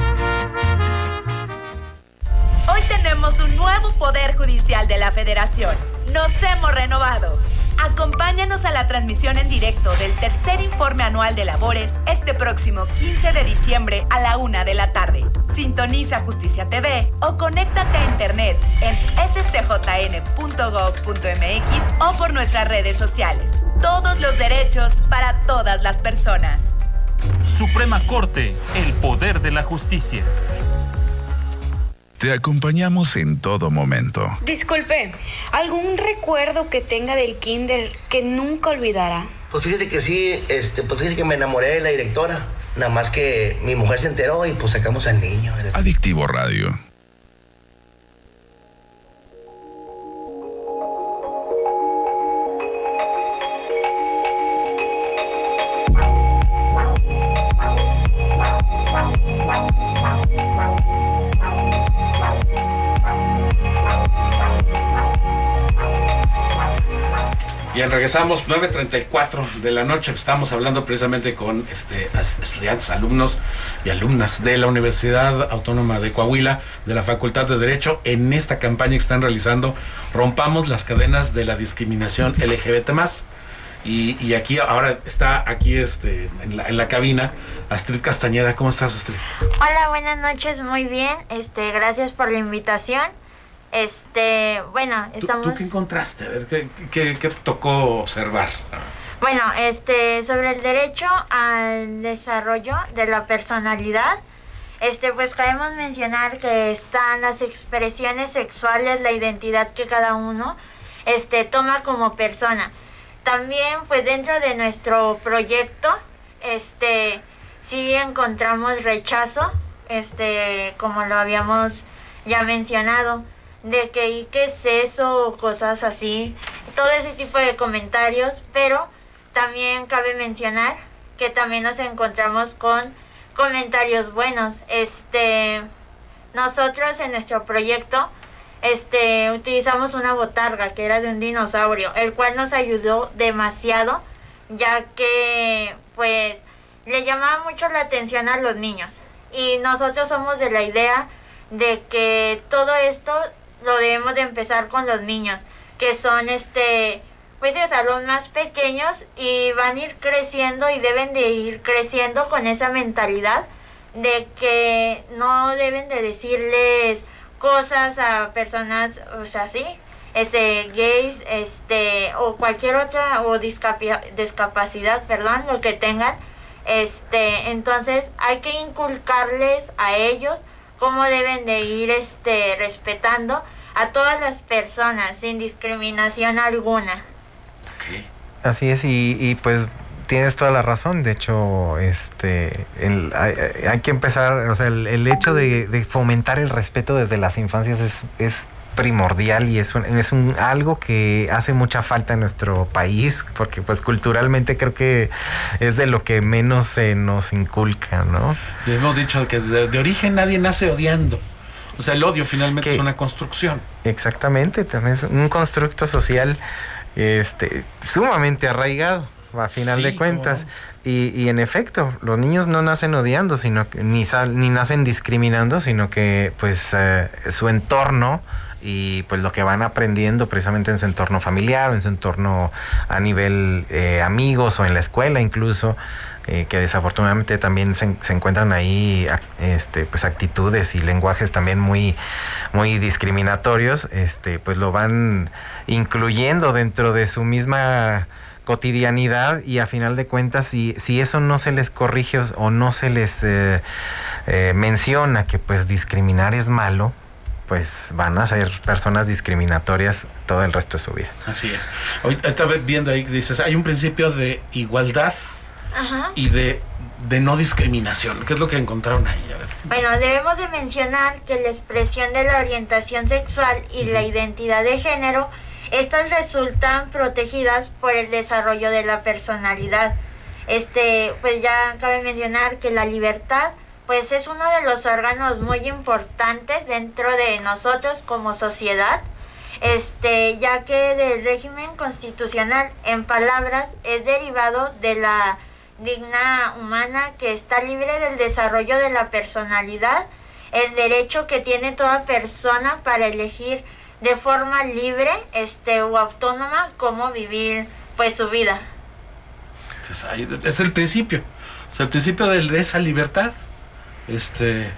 Hoy tenemos un nuevo Poder Judicial de la Federación. Nos hemos renovado. Acompáñanos a la transmisión en directo del tercer informe anual de labores este próximo 15 de diciembre a la una de la tarde. Sintoniza Justicia TV o conéctate a internet en scjn.gov.mx o por nuestras redes sociales. Todos los derechos para todas las personas. Suprema Corte, el poder de la justicia. Te acompañamos en todo momento. Disculpe, ¿algún recuerdo que tenga del kinder que nunca olvidará? Pues fíjese que sí, este, pues fíjese que me enamoré de la directora. Nada más que mi mujer se enteró y pues sacamos al niño. Adictivo Radio. Bien, regresamos 9.34 de la noche. Estamos hablando precisamente con este, estudiantes, alumnos y alumnas de la Universidad Autónoma de Coahuila, de la Facultad de Derecho, en esta campaña que están realizando Rompamos las cadenas de la discriminación LGBT. Y, y aquí ahora está aquí este en la, en la cabina Astrid Castañeda. ¿Cómo estás, Astrid? Hola, buenas noches, muy bien. Este, gracias por la invitación. Este, bueno, ¿Tú, estamos tú qué encontraste? A ver, ¿qué, qué, qué tocó observar? Bueno, este, sobre el derecho al desarrollo de la personalidad, este, pues queremos mencionar que están las expresiones sexuales, la identidad que cada uno, este, toma como persona. También, pues dentro de nuestro proyecto, este, sí encontramos rechazo, este, como lo habíamos ya mencionado, de que y qué es eso, o cosas así, todo ese tipo de comentarios, pero también cabe mencionar que también nos encontramos con comentarios buenos. Este, nosotros en nuestro proyecto, este, utilizamos una botarga que era de un dinosaurio, el cual nos ayudó demasiado, ya que, pues, le llamaba mucho la atención a los niños. Y nosotros somos de la idea de que todo esto lo debemos de empezar con los niños, que son, este, pues o sea, los más pequeños y van a ir creciendo y deben de ir creciendo con esa mentalidad de que no deben de decirles cosas a personas, o sea, sí, este, gays, este, o cualquier otra, o discapacidad, perdón, lo que tengan, este, entonces hay que inculcarles a ellos cómo deben de ir, este, respetando a todas las personas sin discriminación alguna. Así es, y, y, pues tienes toda la razón. De hecho, este, el- hay, hay que empezar, o sea, el, el hecho de, de fomentar el respeto desde las infancias es, es primordial y es, un- es un, algo que hace mucha falta en nuestro país, porque pues culturalmente creo que es de lo que menos se nos inculca, ¿no? Y hemos dicho que de, de origen nadie nace odiando. O sea, el odio finalmente es una construcción. Exactamente, también es un constructo social este, sumamente arraigado, a final Sí, de cuentas. Y, y en efecto, los niños no nacen odiando, sino que, ni, sal- ni nacen discriminando, sino que pues eh, su entorno y pues lo que van aprendiendo precisamente en su entorno familiar en su entorno a nivel eh, amigos o en la escuela incluso, eh, que desafortunadamente también se, encuentran ahí este, pues actitudes y lenguajes también muy, muy discriminatorios, este, pues lo van incluyendo dentro de su misma cotidianidad y a final de cuentas si, si eso no se les corrige o- no se les eh, menciona que pues discriminar es malo, pues van a ser personas discriminatorias todo el resto de su vida. Así es. Hoy estaba viendo ahí que dices, hay un principio de igualdad Ajá. y de, de no discriminación. ¿Qué es lo que encontraron ahí? A ver. Bueno, debemos de mencionar que la expresión de la orientación sexual y la identidad de género, estas resultan protegidas por el desarrollo de la personalidad. Este, pues ya cabe mencionar que la libertad, pues es uno de los órganos muy importantes dentro de nosotros como sociedad. Este, ya que del régimen constitucional, en palabras, es derivado de la digna humana que está libre del desarrollo de la personalidad, el derecho que tiene toda persona para elegir de forma libre este o autónoma cómo vivir pues su vida. Es el principio. Es el principio de esa libertad. Este,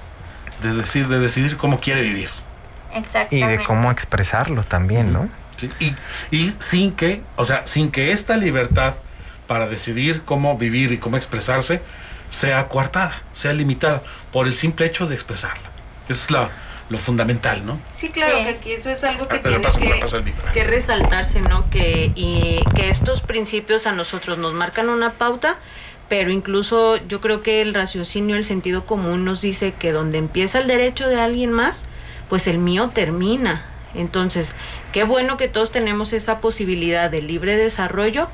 de decir, de decidir cómo quiere vivir. Y Exactamente. de cómo expresarlo también, ¿no? Sí, Y, y sin que, o sea, sin que esta libertad para decidir cómo vivir y cómo expresarse sea coartada, sea limitada por el simple hecho de expresarla. Eso es la- lo fundamental, ¿no? Sí, claro, Sí. que aquí eso es algo que Ah, tiene que, que resaltarse, ¿no? Que, y, que estos principios a nosotros nos marcan una pauta, pero incluso yo creo que el raciocinio, el sentido común nos dice que donde empieza el derecho de alguien más, pues el mío termina. Entonces, qué bueno que todos tenemos esa posibilidad de libre desarrollo,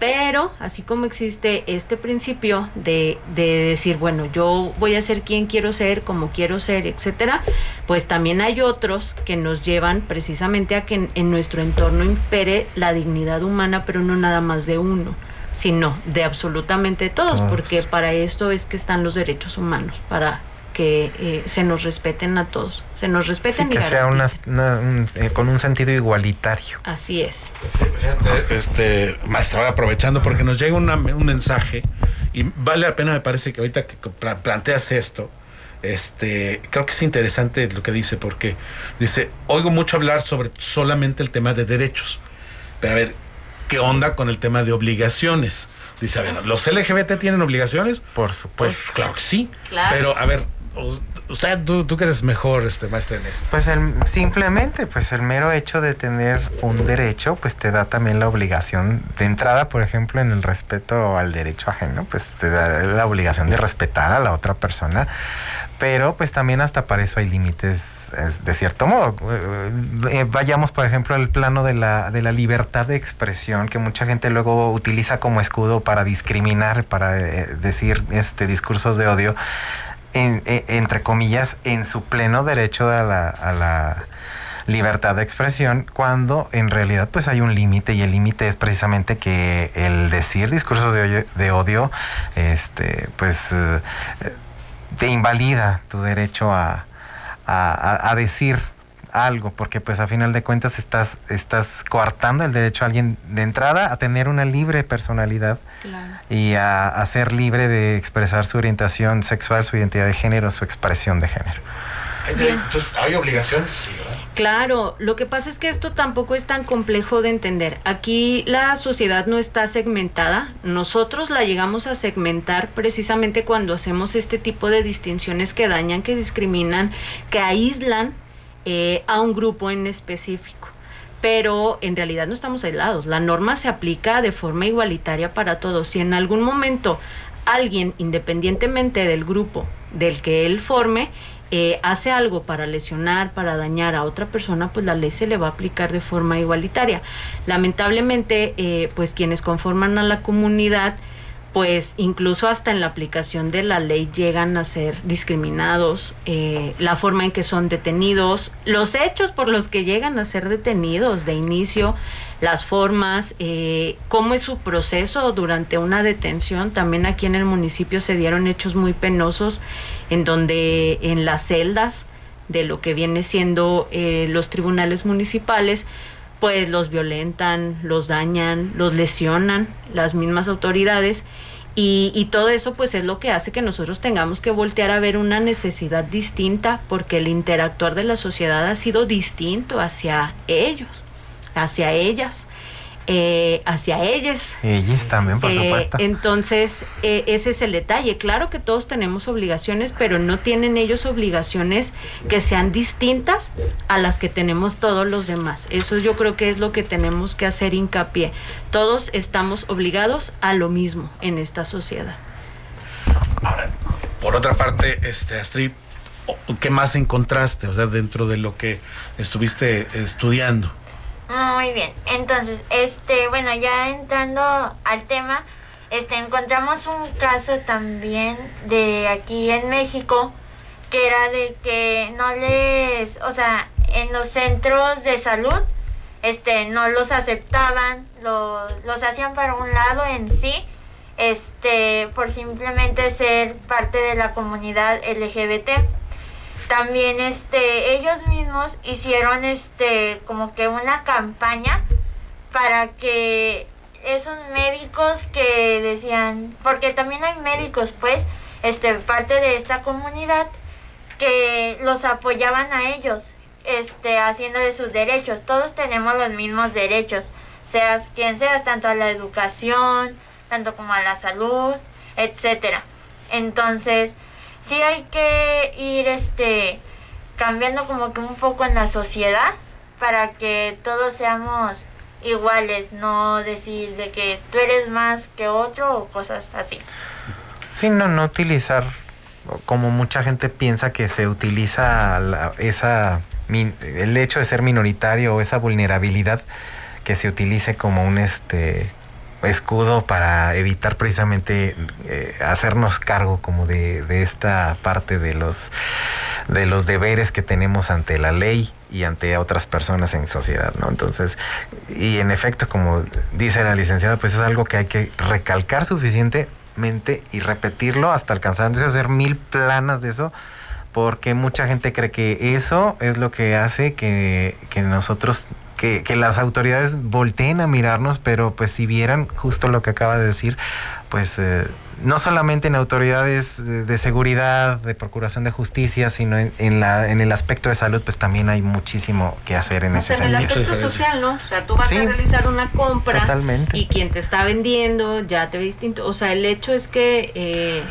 pero así como existe este principio de, de decir, bueno, yo voy a ser quien quiero ser, como quiero ser, etcétera, pues también hay otros que nos llevan precisamente a que en, en nuestro entorno impere la dignidad humana, pero no nada más de uno, sino de absolutamente todos, Todos. porque para esto es que están los derechos humanos, para que eh, se nos respeten a todos, se nos respeten sí, y que sea una, garanticen. una- un- eh, con un sentido igualitario. Así es. Este, maestro, ahora aprovechando porque nos llega una- un mensaje y vale la pena, me parece que ahorita que pla- planteas esto, este, creo que es interesante lo que dice porque dice, oigo mucho hablar sobre solamente el tema de derechos, pero a ver, ¿qué onda con el tema de obligaciones? Dice, a ver, ¿los LGBT tienen obligaciones? Por Pues supuesto. claro que sí, Claro. pero a ver, usted, tú, tú que eres mejor, este, maestra en esto. Pues el- simplemente, pues el mero hecho de tener un derecho, pues te da también la obligación de entrada, por ejemplo, en el respeto al derecho ajeno, pues te da la obligación de respetar a la otra persona, pero pues también hasta para eso hay límites es- de cierto modo. Eh, eh, vayamos, por ejemplo, al plano de la, de la libertad de expresión, que mucha gente luego utiliza como escudo para discriminar, para eh, decir este discursos de odio en- e- entre comillas, en su pleno derecho a la, libertad de expresión, cuando en realidad pues hay un límite y el límite es precisamente que el decir discursos de, odio, este, pues eh, eh, te invalida tu derecho a- a decir algo, porque pues a final de cuentas estás, estás coartando el derecho a alguien de entrada a tener una libre personalidad Claro. y a, a ser libre de expresar su orientación sexual, su identidad de género, su expresión de género. ¿Hay, derechos- ¿hay obligaciones? Sí, ¿verdad? Claro, lo que pasa es que esto tampoco es tan complejo de entender. Aquí la sociedad no está segmentada. Nosotros la llegamos a segmentar precisamente cuando hacemos este tipo de distinciones que dañan, que discriminan, que aíslan eh, a un grupo en específico. Pero en realidad no estamos aislados. La norma se aplica de forma igualitaria para todos. Si en algún momento alguien, independientemente del grupo del que él forme, eh, hace algo para lesionar, para dañar a otra persona, pues la ley se le va a aplicar de forma igualitaria. Lamentablemente, eh, pues quienes conforman a la comunidad, pues incluso hasta en la aplicación de la ley llegan a ser discriminados, eh, la forma en que son detenidos, los hechos por los que llegan a ser detenidos de inicio, las formas, eh, cómo es su proceso durante una detención. También aquí en el municipio se dieron hechos muy penosos en donde en las celdas de lo que viene siendo eh, los tribunales municipales, pues los violentan, los dañan, los lesionan las mismas autoridades y, y todo eso pues es lo que hace que nosotros tengamos que voltear a ver una necesidad distinta porque el interactuar de la sociedad ha sido distinto hacia ellos, hacia ellas, eh, hacia ellas. Ellos también, por Eh, supuesto. entonces, eh, ese es el detalle. Claro que todos tenemos obligaciones, pero no tienen ellos obligaciones que sean distintas a las que tenemos todos los demás. Eso yo creo que es lo que tenemos que hacer hincapié. Todos estamos obligados a lo mismo en esta sociedad. Por otra parte, este Astrid, ¿qué más encontraste? O sea, dentro de lo que estuviste estudiando. Muy bien, entonces, este, bueno, ya entrando al tema, este, encontramos un caso también de aquí en México, que era de que no les, o sea, en los centros de salud, este, no los aceptaban, lo- los hacían para un lado en sí, este, por simplemente ser parte de la comunidad LGBT también este ellos mismos hicieron este como que una campaña para que esos médicos que decían porque también hay médicos pues este parte de esta comunidad que los apoyaban a ellos este haciendo de sus derechos. Todos tenemos los mismos derechos seas quien seas tanto a la educación tanto como a la salud etcétera. Entonces sí hay que ir este cambiando como que un poco en la sociedad para que todos seamos iguales, no decir de que tú eres más que otro o cosas así. Sí, no, no utilizar, como mucha gente piensa que se utiliza la- esa, el hecho de ser minoritario o esa vulnerabilidad que se utilice como un este escudo para evitar precisamente eh, hacernos cargo como de, esta parte de los de los deberes que tenemos ante la ley y ante otras personas en sociedad, ¿no? Entonces, y en efecto, como dice la licenciada, pues es algo que hay que recalcar suficientemente y repetirlo hasta el cansancio, hacer mil planas de eso porque mucha gente cree que eso es lo que hace que, que nosotros que, que, las autoridades volteen a mirarnos, pero pues si vieran justo lo que acaba de decir, pues eh, no solamente en autoridades de, de, seguridad, de procuración de justicia, sino en, en, la, en el aspecto de salud, pues también hay muchísimo que hacer en ese sea, en sentido. el aspecto social, ¿no? O sea, tú vas Sí, a realizar una compra totalmente. y quien te está vendiendo ya te ve distinto. O sea, el hecho es que eh,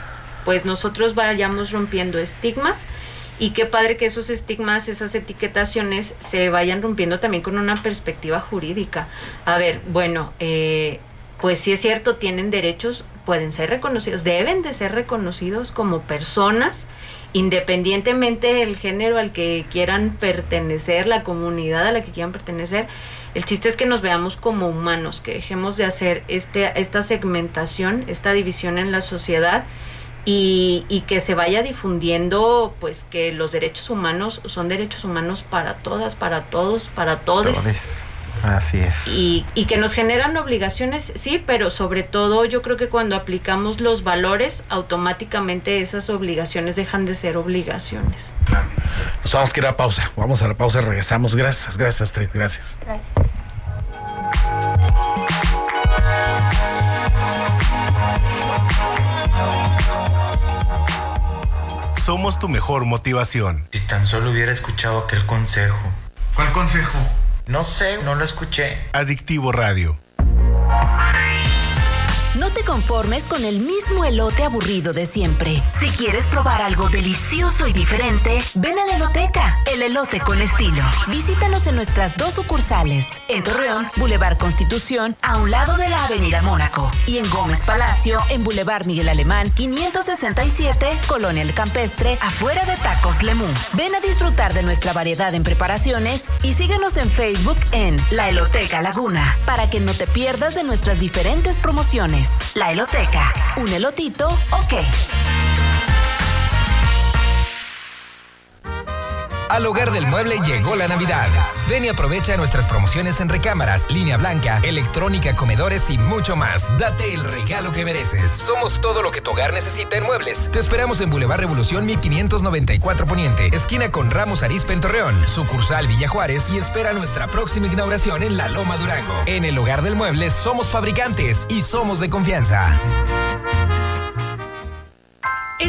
pues nosotros vayamos rompiendo estigmas y qué padre que esos estigmas, esas etiquetaciones se vayan rompiendo también con una perspectiva jurídica. A ver, bueno, eh, pues sí es cierto, tienen derechos, pueden ser reconocidos, deben de ser reconocidos como personas, independientemente del género al que quieran pertenecer, la comunidad a la que quieran pertenecer. El chiste es que nos veamos como humanos, que dejemos de hacer este, esta segmentación, esta división en la sociedad y, y, que se vaya difundiendo pues que los derechos humanos son derechos humanos para todas, para todos, para todos. Así es. Y, y, que nos generan obligaciones, sí, pero sobre todo yo creo que cuando aplicamos los valores, automáticamente esas obligaciones dejan de ser obligaciones. Nos vamos a ir a pausa. Vamos a la pausa, regresamos. Gracias, gracias, Astrid, gracias. Gracias. Somos tu mejor motivación. Si tan solo hubiera escuchado aquel consejo. ¿Cuál consejo? No sé, no lo escuché. Adictivo Radio. Conformes con el mismo elote aburrido de siempre. Si quieres probar algo delicioso y diferente, ven a la Eloteca, el elote con estilo. Visítanos en nuestras dos sucursales, en Torreón, Boulevard Constitución, a un lado de la Avenida Mónaco, y en Gómez Palacio, en Boulevard Miguel Alemán, 567, Colonia El Campestre, afuera de Tacos Lemú. Ven a disfrutar de nuestra variedad en preparaciones y síguenos en Facebook en La Eloteca Laguna, para que no te pierdas de nuestras diferentes promociones. La Eloteca. ¿Un elotito o qué? Al hogar del mueble llegó la Navidad. Ven y aprovecha nuestras promociones en recámaras, línea blanca, electrónica, comedores y mucho más. Date el regalo que mereces. Somos todo lo que tu hogar necesita en muebles. Te esperamos en Boulevard Revolución 1594 Poniente, esquina con Ramos Arizpe en Torreón, sucursal Villa Juárez y espera nuestra próxima inauguración en La Loma Durango. En el hogar del mueble somos fabricantes y somos de confianza.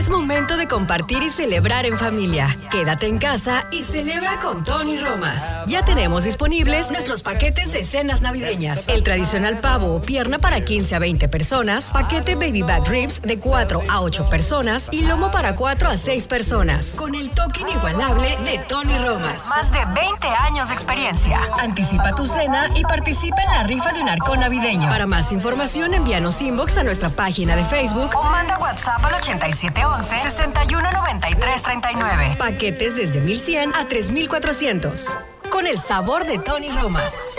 Es momento de compartir y celebrar en familia. Quédate en casa y celebra con Tony Romas. Ya tenemos disponibles nuestros paquetes de cenas navideñas. El tradicional pavo o pierna para 15 a 20 personas, paquete baby back ribs de 4 a 8 personas y lomo para 4 a 6 personas. Con el toque inigualable de Tony Romas. Más de 20 años de experiencia. Anticipa tu cena y participa en la rifa de un arcón navideño. Para más información, envíanos inbox a nuestra página de Facebook o manda WhatsApp al 87 11-6193-39. Paquetes desde 1100 a 3400. Con el sabor de Tony Romas.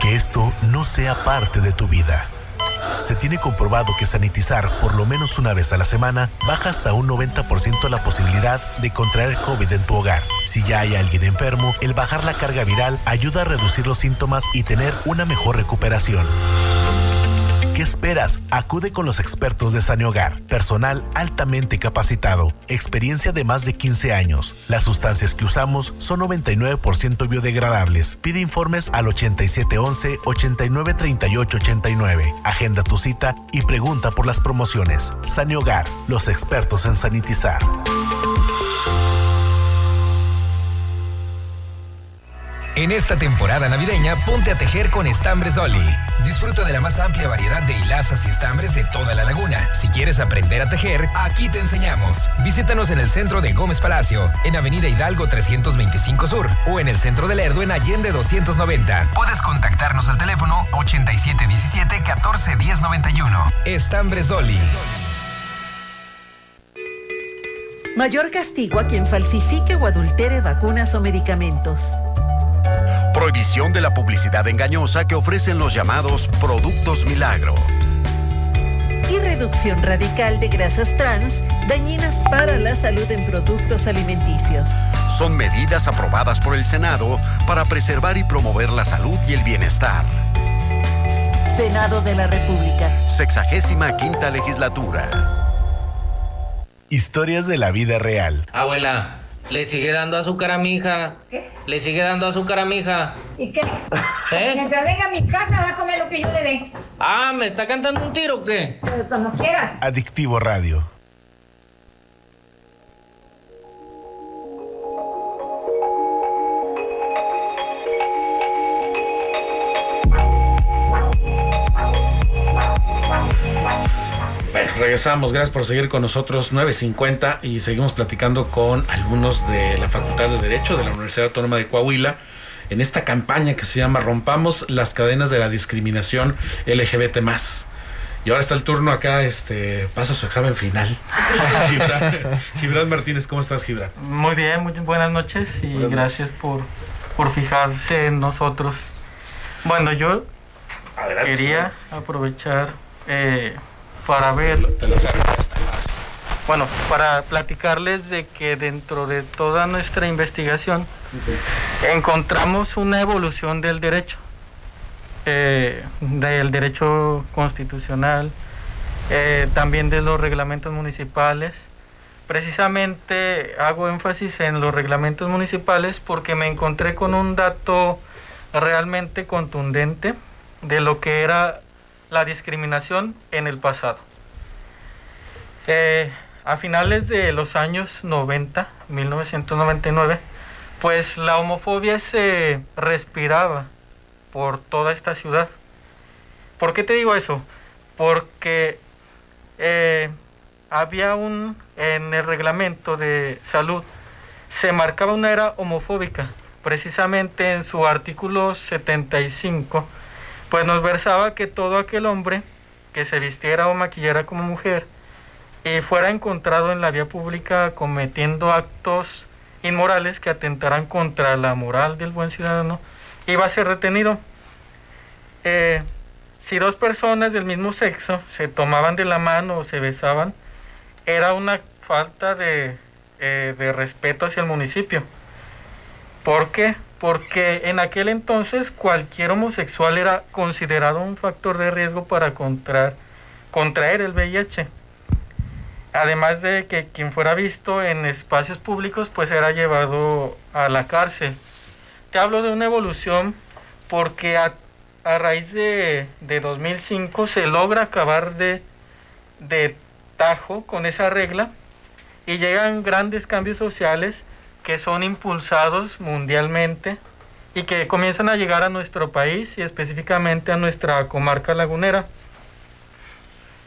Que esto no sea parte de tu vida. Se tiene comprobado que sanitizar por lo menos una vez a la semana baja hasta un 90% la posibilidad de contraer COVID en tu hogar. Si ya hay alguien enfermo, el bajar la carga viral ayuda a reducir los síntomas y tener una mejor recuperación. ¿Qué esperas? Acude con los expertos de Sanehogar, personal altamente capacitado, experiencia de más de 15 años. Las sustancias que usamos son 99% biodegradables. Pide informes al 8711-893889. Agenda tu cita y pregunta por las promociones. Sanehogar, los expertos en sanitizar. En esta temporada navideña, ponte a tejer con Estambres Dolly. Disfruta de la más amplia variedad de hilazas y estambres de toda la laguna. Si quieres aprender a tejer, aquí te enseñamos. Visítanos en el centro de Gómez Palacio, en Avenida Hidalgo 325 Sur, o en el centro de Lerdo en Allende 290. Puedes contactarnos al teléfono 8717-141091. Estambres Dolly. Mayor castigo a quien falsifique o adultere vacunas o medicamentos. Prohibición de la publicidad engañosa que ofrecen los llamados productos milagro. Y reducción radical de grasas trans dañinas para la salud en productos alimenticios. Son medidas aprobadas por el Senado para preservar y promover la salud y el bienestar. Senado de la República. Sexagésima quinta legislatura. Historias de la vida real. Abuela, ¿le sigue dando azúcar a mi hija? ¿Qué? ¿Le sigue dando azúcar a mi hija? ¿Y qué? ¿Eh? Mientras venga a mi casa, va a comer lo que yo le dé. Ah, ¿me está cantando un tiro o qué? Pero como quiera. Adictivo Radio. Regresamos. Gracias por seguir con nosotros. 9.50 y seguimos platicando con algunos de la Facultad de Derecho de la Universidad Autónoma de Coahuila en esta campaña que se llama Rompamos las cadenas de la discriminación LGBT+. Y ahora está el turno acá, este, pasa su examen final. [laughs] Gibran, Gibran Martínez, ¿cómo estás, Gibran? Muy bien, muy buenas noches y Buenas gracias por, por fijarse en nosotros. Bueno, yo Adelante, quería adelante. aprovechar eh, para ver, Te lo bueno, para platicarles de que dentro de toda nuestra investigación encontramos una evolución del derecho, eh, del derecho constitucional, eh, también de los reglamentos municipales. Precisamente hago énfasis en los reglamentos municipales porque me encontré con un dato realmente contundente de lo que era la discriminación en el pasado. Eh, a finales de los años 90, 1999, pues la homofobia se respiraba por toda esta ciudad. ¿Por qué te digo eso? Porque eh, había un, en el reglamento de salud, se marcaba una era homofóbica, precisamente en su artículo 75, pues nos versaba que todo aquel hombre que se vistiera o maquillara como mujer y fuera encontrado en la vía pública cometiendo actos inmorales que atentaran contra la moral del buen ciudadano, iba a ser detenido. Eh, si dos personas del mismo sexo se tomaban de la mano o se besaban, era una falta de, eh, de respeto hacia el municipio. ¿Por qué? Porque en aquel entonces cualquier homosexual era considerado un factor de riesgo para contraer, contraer el VIH. Además de que quien fuera visto en espacios públicos pues era llevado a la cárcel. Te hablo de una evolución porque a, raíz de, de 2005 se logra acabar de tajo con esa regla y llegan grandes cambios sociales que son impulsados mundialmente y que comienzan a llegar a nuestro país y específicamente a nuestra comarca lagunera.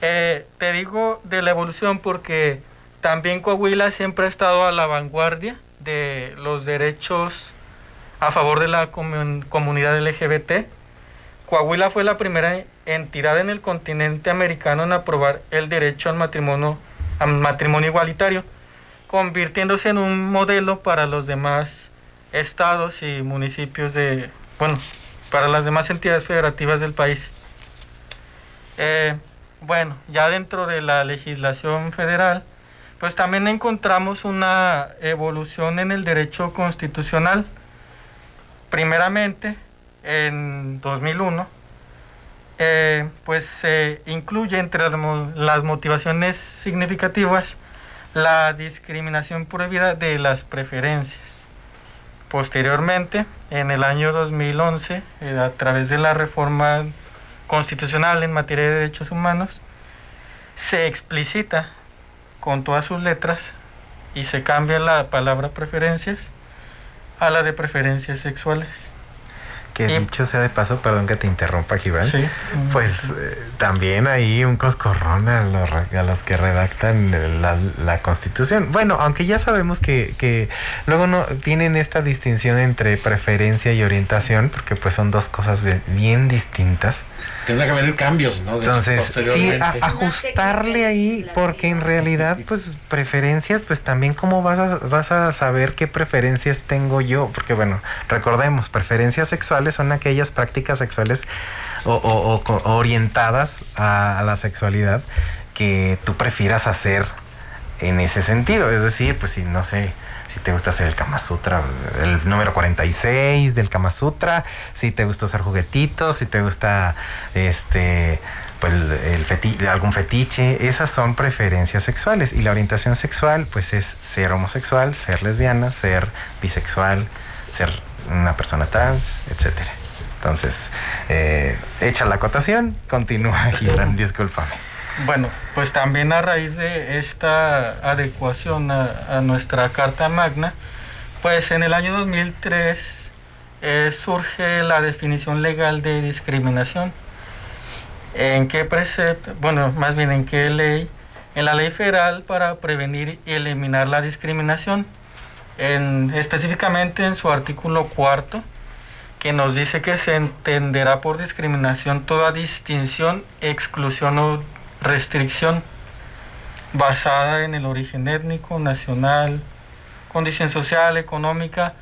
Eh, te digo de la evolución porque también Coahuila siempre ha estado a la vanguardia de los derechos a favor de la comun- comunidad LGBT. Coahuila fue la primera entidad en el continente americano en aprobar el derecho al matrimonio, al matrimonio igualitario, convirtiéndose en un modelo para los demás estados y municipios de, bueno, para las demás entidades federativas del país. Eh, bueno, ya dentro de la legislación federal, pues también encontramos una evolución en el derecho constitucional. Primeramente, en 2001, eh, pues se incluye entre las mo- las motivaciones significativas la discriminación prohibida de las preferencias. Posteriormente, en el año 2011, eh, a través de la reforma constitucional en materia de derechos humanos, se explicita con todas sus letras y se cambia la palabra preferencias a la de preferencias sexuales. Que dicho sea de paso, perdón que te interrumpa, Gibran. Sí. Pues eh, también hay un coscorrón a los, a los que redactan eh, la, la constitución. Bueno, aunque ya sabemos que, que luego no tienen esta distinción entre preferencia y orientación, porque pues son dos cosas bien distintas. Tendrá que haber cambios, ¿no? De- Entonces, sí, a- ajustarle ahí, porque en realidad, pues, preferencias, pues también cómo vas a, vas a saber qué preferencias tengo yo, porque bueno, recordemos, preferencias sexuales son aquellas prácticas sexuales o, o- o orientadas a, a la sexualidad que tú prefieras hacer en ese sentido. Es decir, pues si no sé, si te gusta hacer el Kama Sutra, el número 46 del Kama Sutra, si te gusta usar juguetitos, si te gusta este pues el feti algún fetiche, esas son preferencias sexuales y la orientación sexual pues es ser homosexual, ser lesbiana, ser bisexual, ser una persona trans, etcétera. Entonces, eh, hecha la acotación, continúa Gibran, [laughs] discúlpame. Bueno, pues también a raíz de esta adecuación a, nuestra Carta Magna, pues en el año 2003 eh, surge la definición legal de discriminación. ¿En qué precepto? Bueno, más bien en qué ley? En la ley federal para prevenir y eliminar la discriminación. En, específicamente en su artículo cuarto, que nos dice que se entenderá por discriminación toda distinción, exclusión o restricción basada en el origen étnico, nacional, condición social, económica,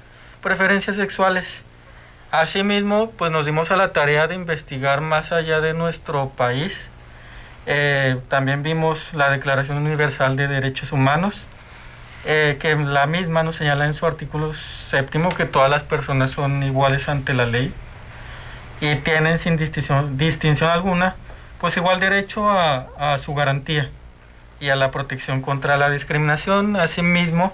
preferencias sexuales. Asimismo, pues nos dimos a la tarea de investigar más allá de nuestro país. Eh, también vimos la Declaración Universal de Derechos Humanos, eh, que la misma nos señala en su artículo séptimo que todas las personas son iguales ante la ley y tienen sin distinción, distinción alguna pues igual derecho a, su garantía y a la protección contra la discriminación. Asimismo,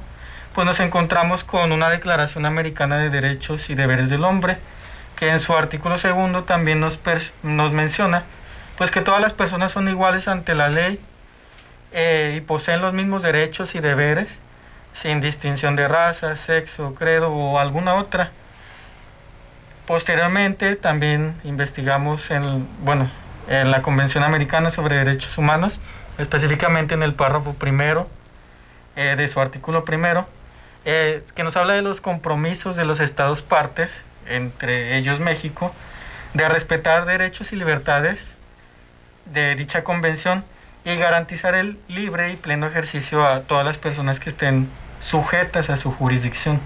pues nos encontramos con una Declaración Americana de Derechos y Deberes del Hombre, que en su artículo segundo también nos, menciona pues que todas las personas son iguales ante la ley eh, y poseen los mismos derechos y deberes, sin distinción de raza, sexo, credo o alguna otra. Posteriormente también investigamos en, bueno, en la Convención Americana sobre Derechos Humanos, específicamente en el párrafo primero eh, de su artículo primero, eh, que nos habla de los compromisos de los estados partes, entre ellos México, de respetar derechos y libertades de dicha convención y garantizar el libre y pleno ejercicio a todas las personas que estén sujetas a su jurisdicción.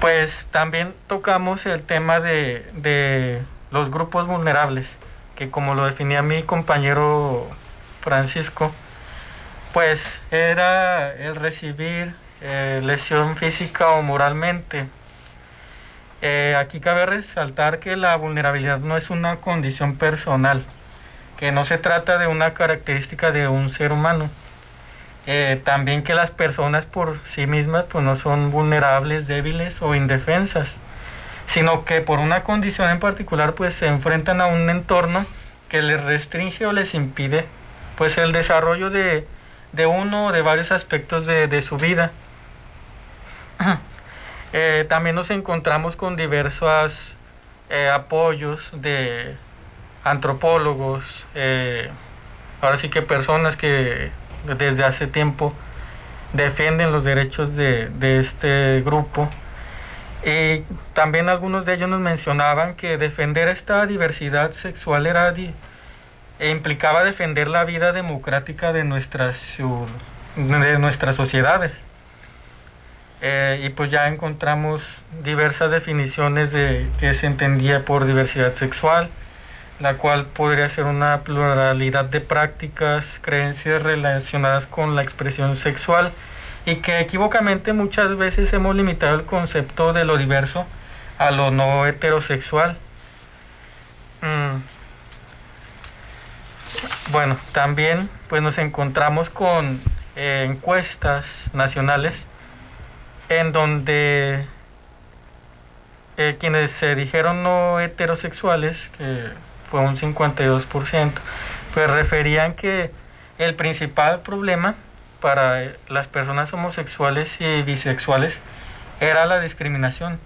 Pues también tocamos el tema de los grupos vulnerables, que como lo definía mi compañero Francisco, pues era el recibir eh, lesión física o moralmente. Eh, aquí cabe resaltar que la vulnerabilidad no es una condición personal, que no se trata de una característica de un ser humano. Eh, también que las personas por sí mismas pues no son vulnerables, débiles o indefensas sino que por una condición en particular pues se enfrentan a un entorno que les restringe o les impide pues el desarrollo de, uno o de varios aspectos de, su vida. [clears throat] Eh, también nos encontramos con diversos eh, apoyos de antropólogos, eh, ahora sí que personas que desde hace tiempo defienden los derechos de, de este grupo y también algunos de ellos nos mencionaban que defender esta diversidad sexual era e implicaba defender la vida democrática de nuestras, de nuestras sociedades. Eh, y pues ya encontramos diversas definiciones de qué se entendía por diversidad sexual, la cual podría ser una pluralidad de prácticas, creencias relacionadas con la expresión sexual, y que equivocamente muchas veces hemos limitado el concepto de lo diverso a lo no heterosexual. Mm. Bueno, también pues nos encontramos con eh, encuestas nacionales en donde eh, quienes se dijeron no heterosexuales, que fue un 52%, pues referían que el principal problema para las personas homosexuales y bisexuales era la discriminación.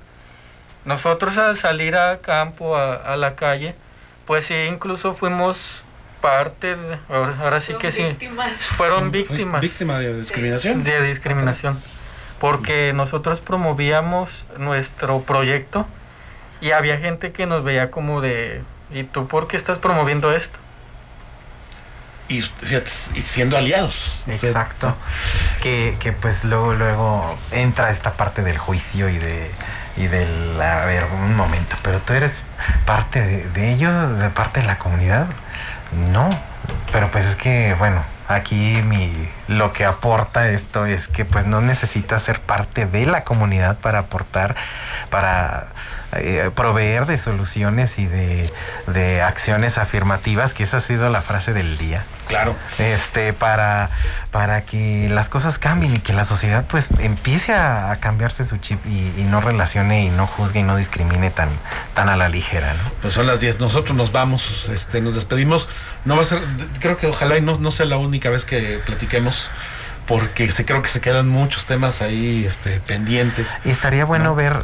Nosotros al salir a campo, a, la calle, pues sí, incluso fuimos parte, ahora, sí que sí, fueron víctimas. ¿Víctima de discriminación? De discriminación. Porque nosotros promovíamos nuestro proyecto y había gente que nos veía como de, ¿y tú por qué estás promoviendo esto? Y, siendo aliados. Exacto. Que, que, pues luego, luego entra esta parte del juicio y de y del a ver un momento, pero tú eres parte de, de ello, de parte de la comunidad. No, pero pues es que bueno, aquí mi lo que aporta esto es que pues no necesita ser parte de la comunidad para aportar para eh, proveer de soluciones y de, de acciones afirmativas que esa ha sido la frase del día Claro. este para para que las cosas cambien y que la sociedad pues empiece a, a cambiarse su chip y, y no relacione y no juzgue y no discrimine tan tan a la ligera ¿no? Pues son las 10. Nosotros nos vamos, este, nos despedimos. No va a ser, creo que ojalá y no, no sea la única vez que platiquemos, porque se, creo que se quedan muchos temas ahí este, pendientes. Y estaría bueno ver,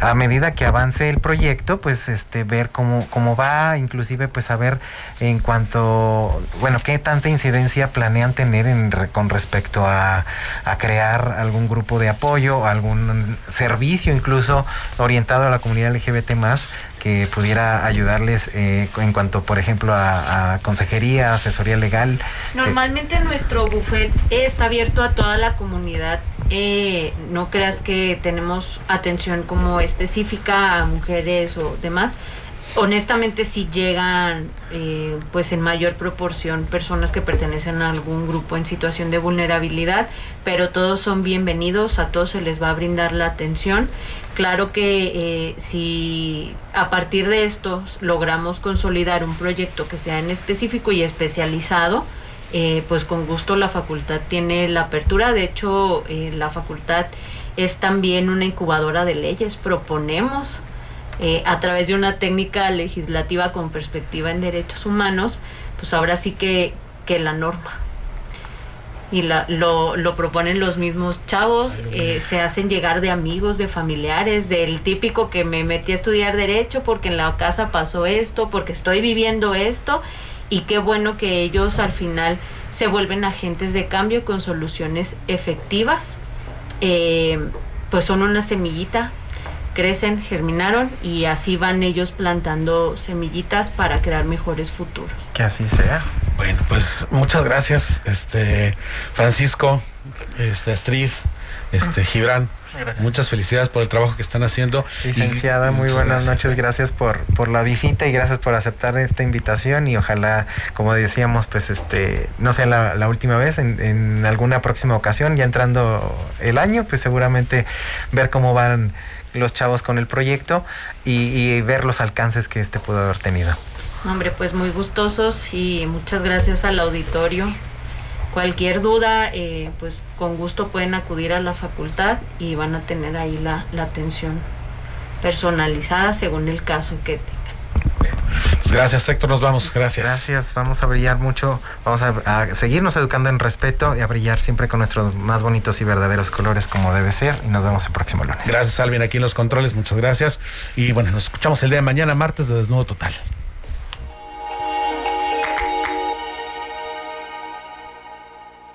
a medida que avance el proyecto, pues este ver cómo, cómo va, inclusive pues saber en cuanto, bueno, qué tanta incidencia planean tener en con respecto a, a crear algún grupo de apoyo, algún servicio incluso orientado a la comunidad LGBT más que pudiera ayudarles eh, en cuanto, por ejemplo, a, consejería, asesoría legal. Normalmente nuestro buffet está abierto a toda la comunidad. Eh, no creas que tenemos atención como específica a mujeres o demás. Honestamente sí llegan eh, pues en mayor proporción personas que pertenecen a algún grupo en situación de vulnerabilidad, pero todos son bienvenidos, a todos se les va a brindar la atención. Claro que eh, si a partir de esto logramos consolidar un proyecto que sea en específico y especializado, eh, pues con gusto la facultad tiene la apertura. De hecho, la facultad es también una incubadora de leyes. Proponemos eh, a través de una técnica legislativa con perspectiva en derechos humanos, pues ahora sí que, que la norma. Y la, lo, lo proponen los mismos chavos, eh, se hacen llegar de amigos, de familiares, del típico que me metí a estudiar derecho porque en la casa pasó esto, porque estoy viviendo esto, y qué bueno que ellos al final se vuelven agentes de cambio con soluciones efectivas. Eh, pues son una semillita, crecen, germinaron y así van ellos plantando semillitas para crear mejores futuros. Que así sea. Bueno, pues muchas gracias, este Francisco, este Astrid, este Gibran. Gracias. Muchas felicidades por el trabajo que están haciendo. Licenciada, Y- muy buenas gracias. noches, gracias por, por la visita y gracias por aceptar esta invitación y ojalá, como decíamos, pues este, no sea la, la última vez, en, en alguna próxima ocasión, ya entrando el año, pues seguramente ver cómo van los chavos con el proyecto y, y ver los alcances que este pudo haber tenido. Hombre, pues muy gustosos y muchas gracias al auditorio. Cualquier duda, eh, pues con gusto pueden acudir a la facultad y van a tener ahí la, la atención personalizada según el caso que tengan. Gracias, Héctor, nos vamos. Gracias. Gracias, vamos a brillar mucho, vamos a, a seguirnos educando en respeto y a brillar siempre con nuestros más bonitos y verdaderos colores como debe ser y nos vemos el próximo lunes. Gracias, Alvin, aquí en los controles. Muchas gracias. Y bueno, nos escuchamos el día de mañana, martes de Desnudo Total.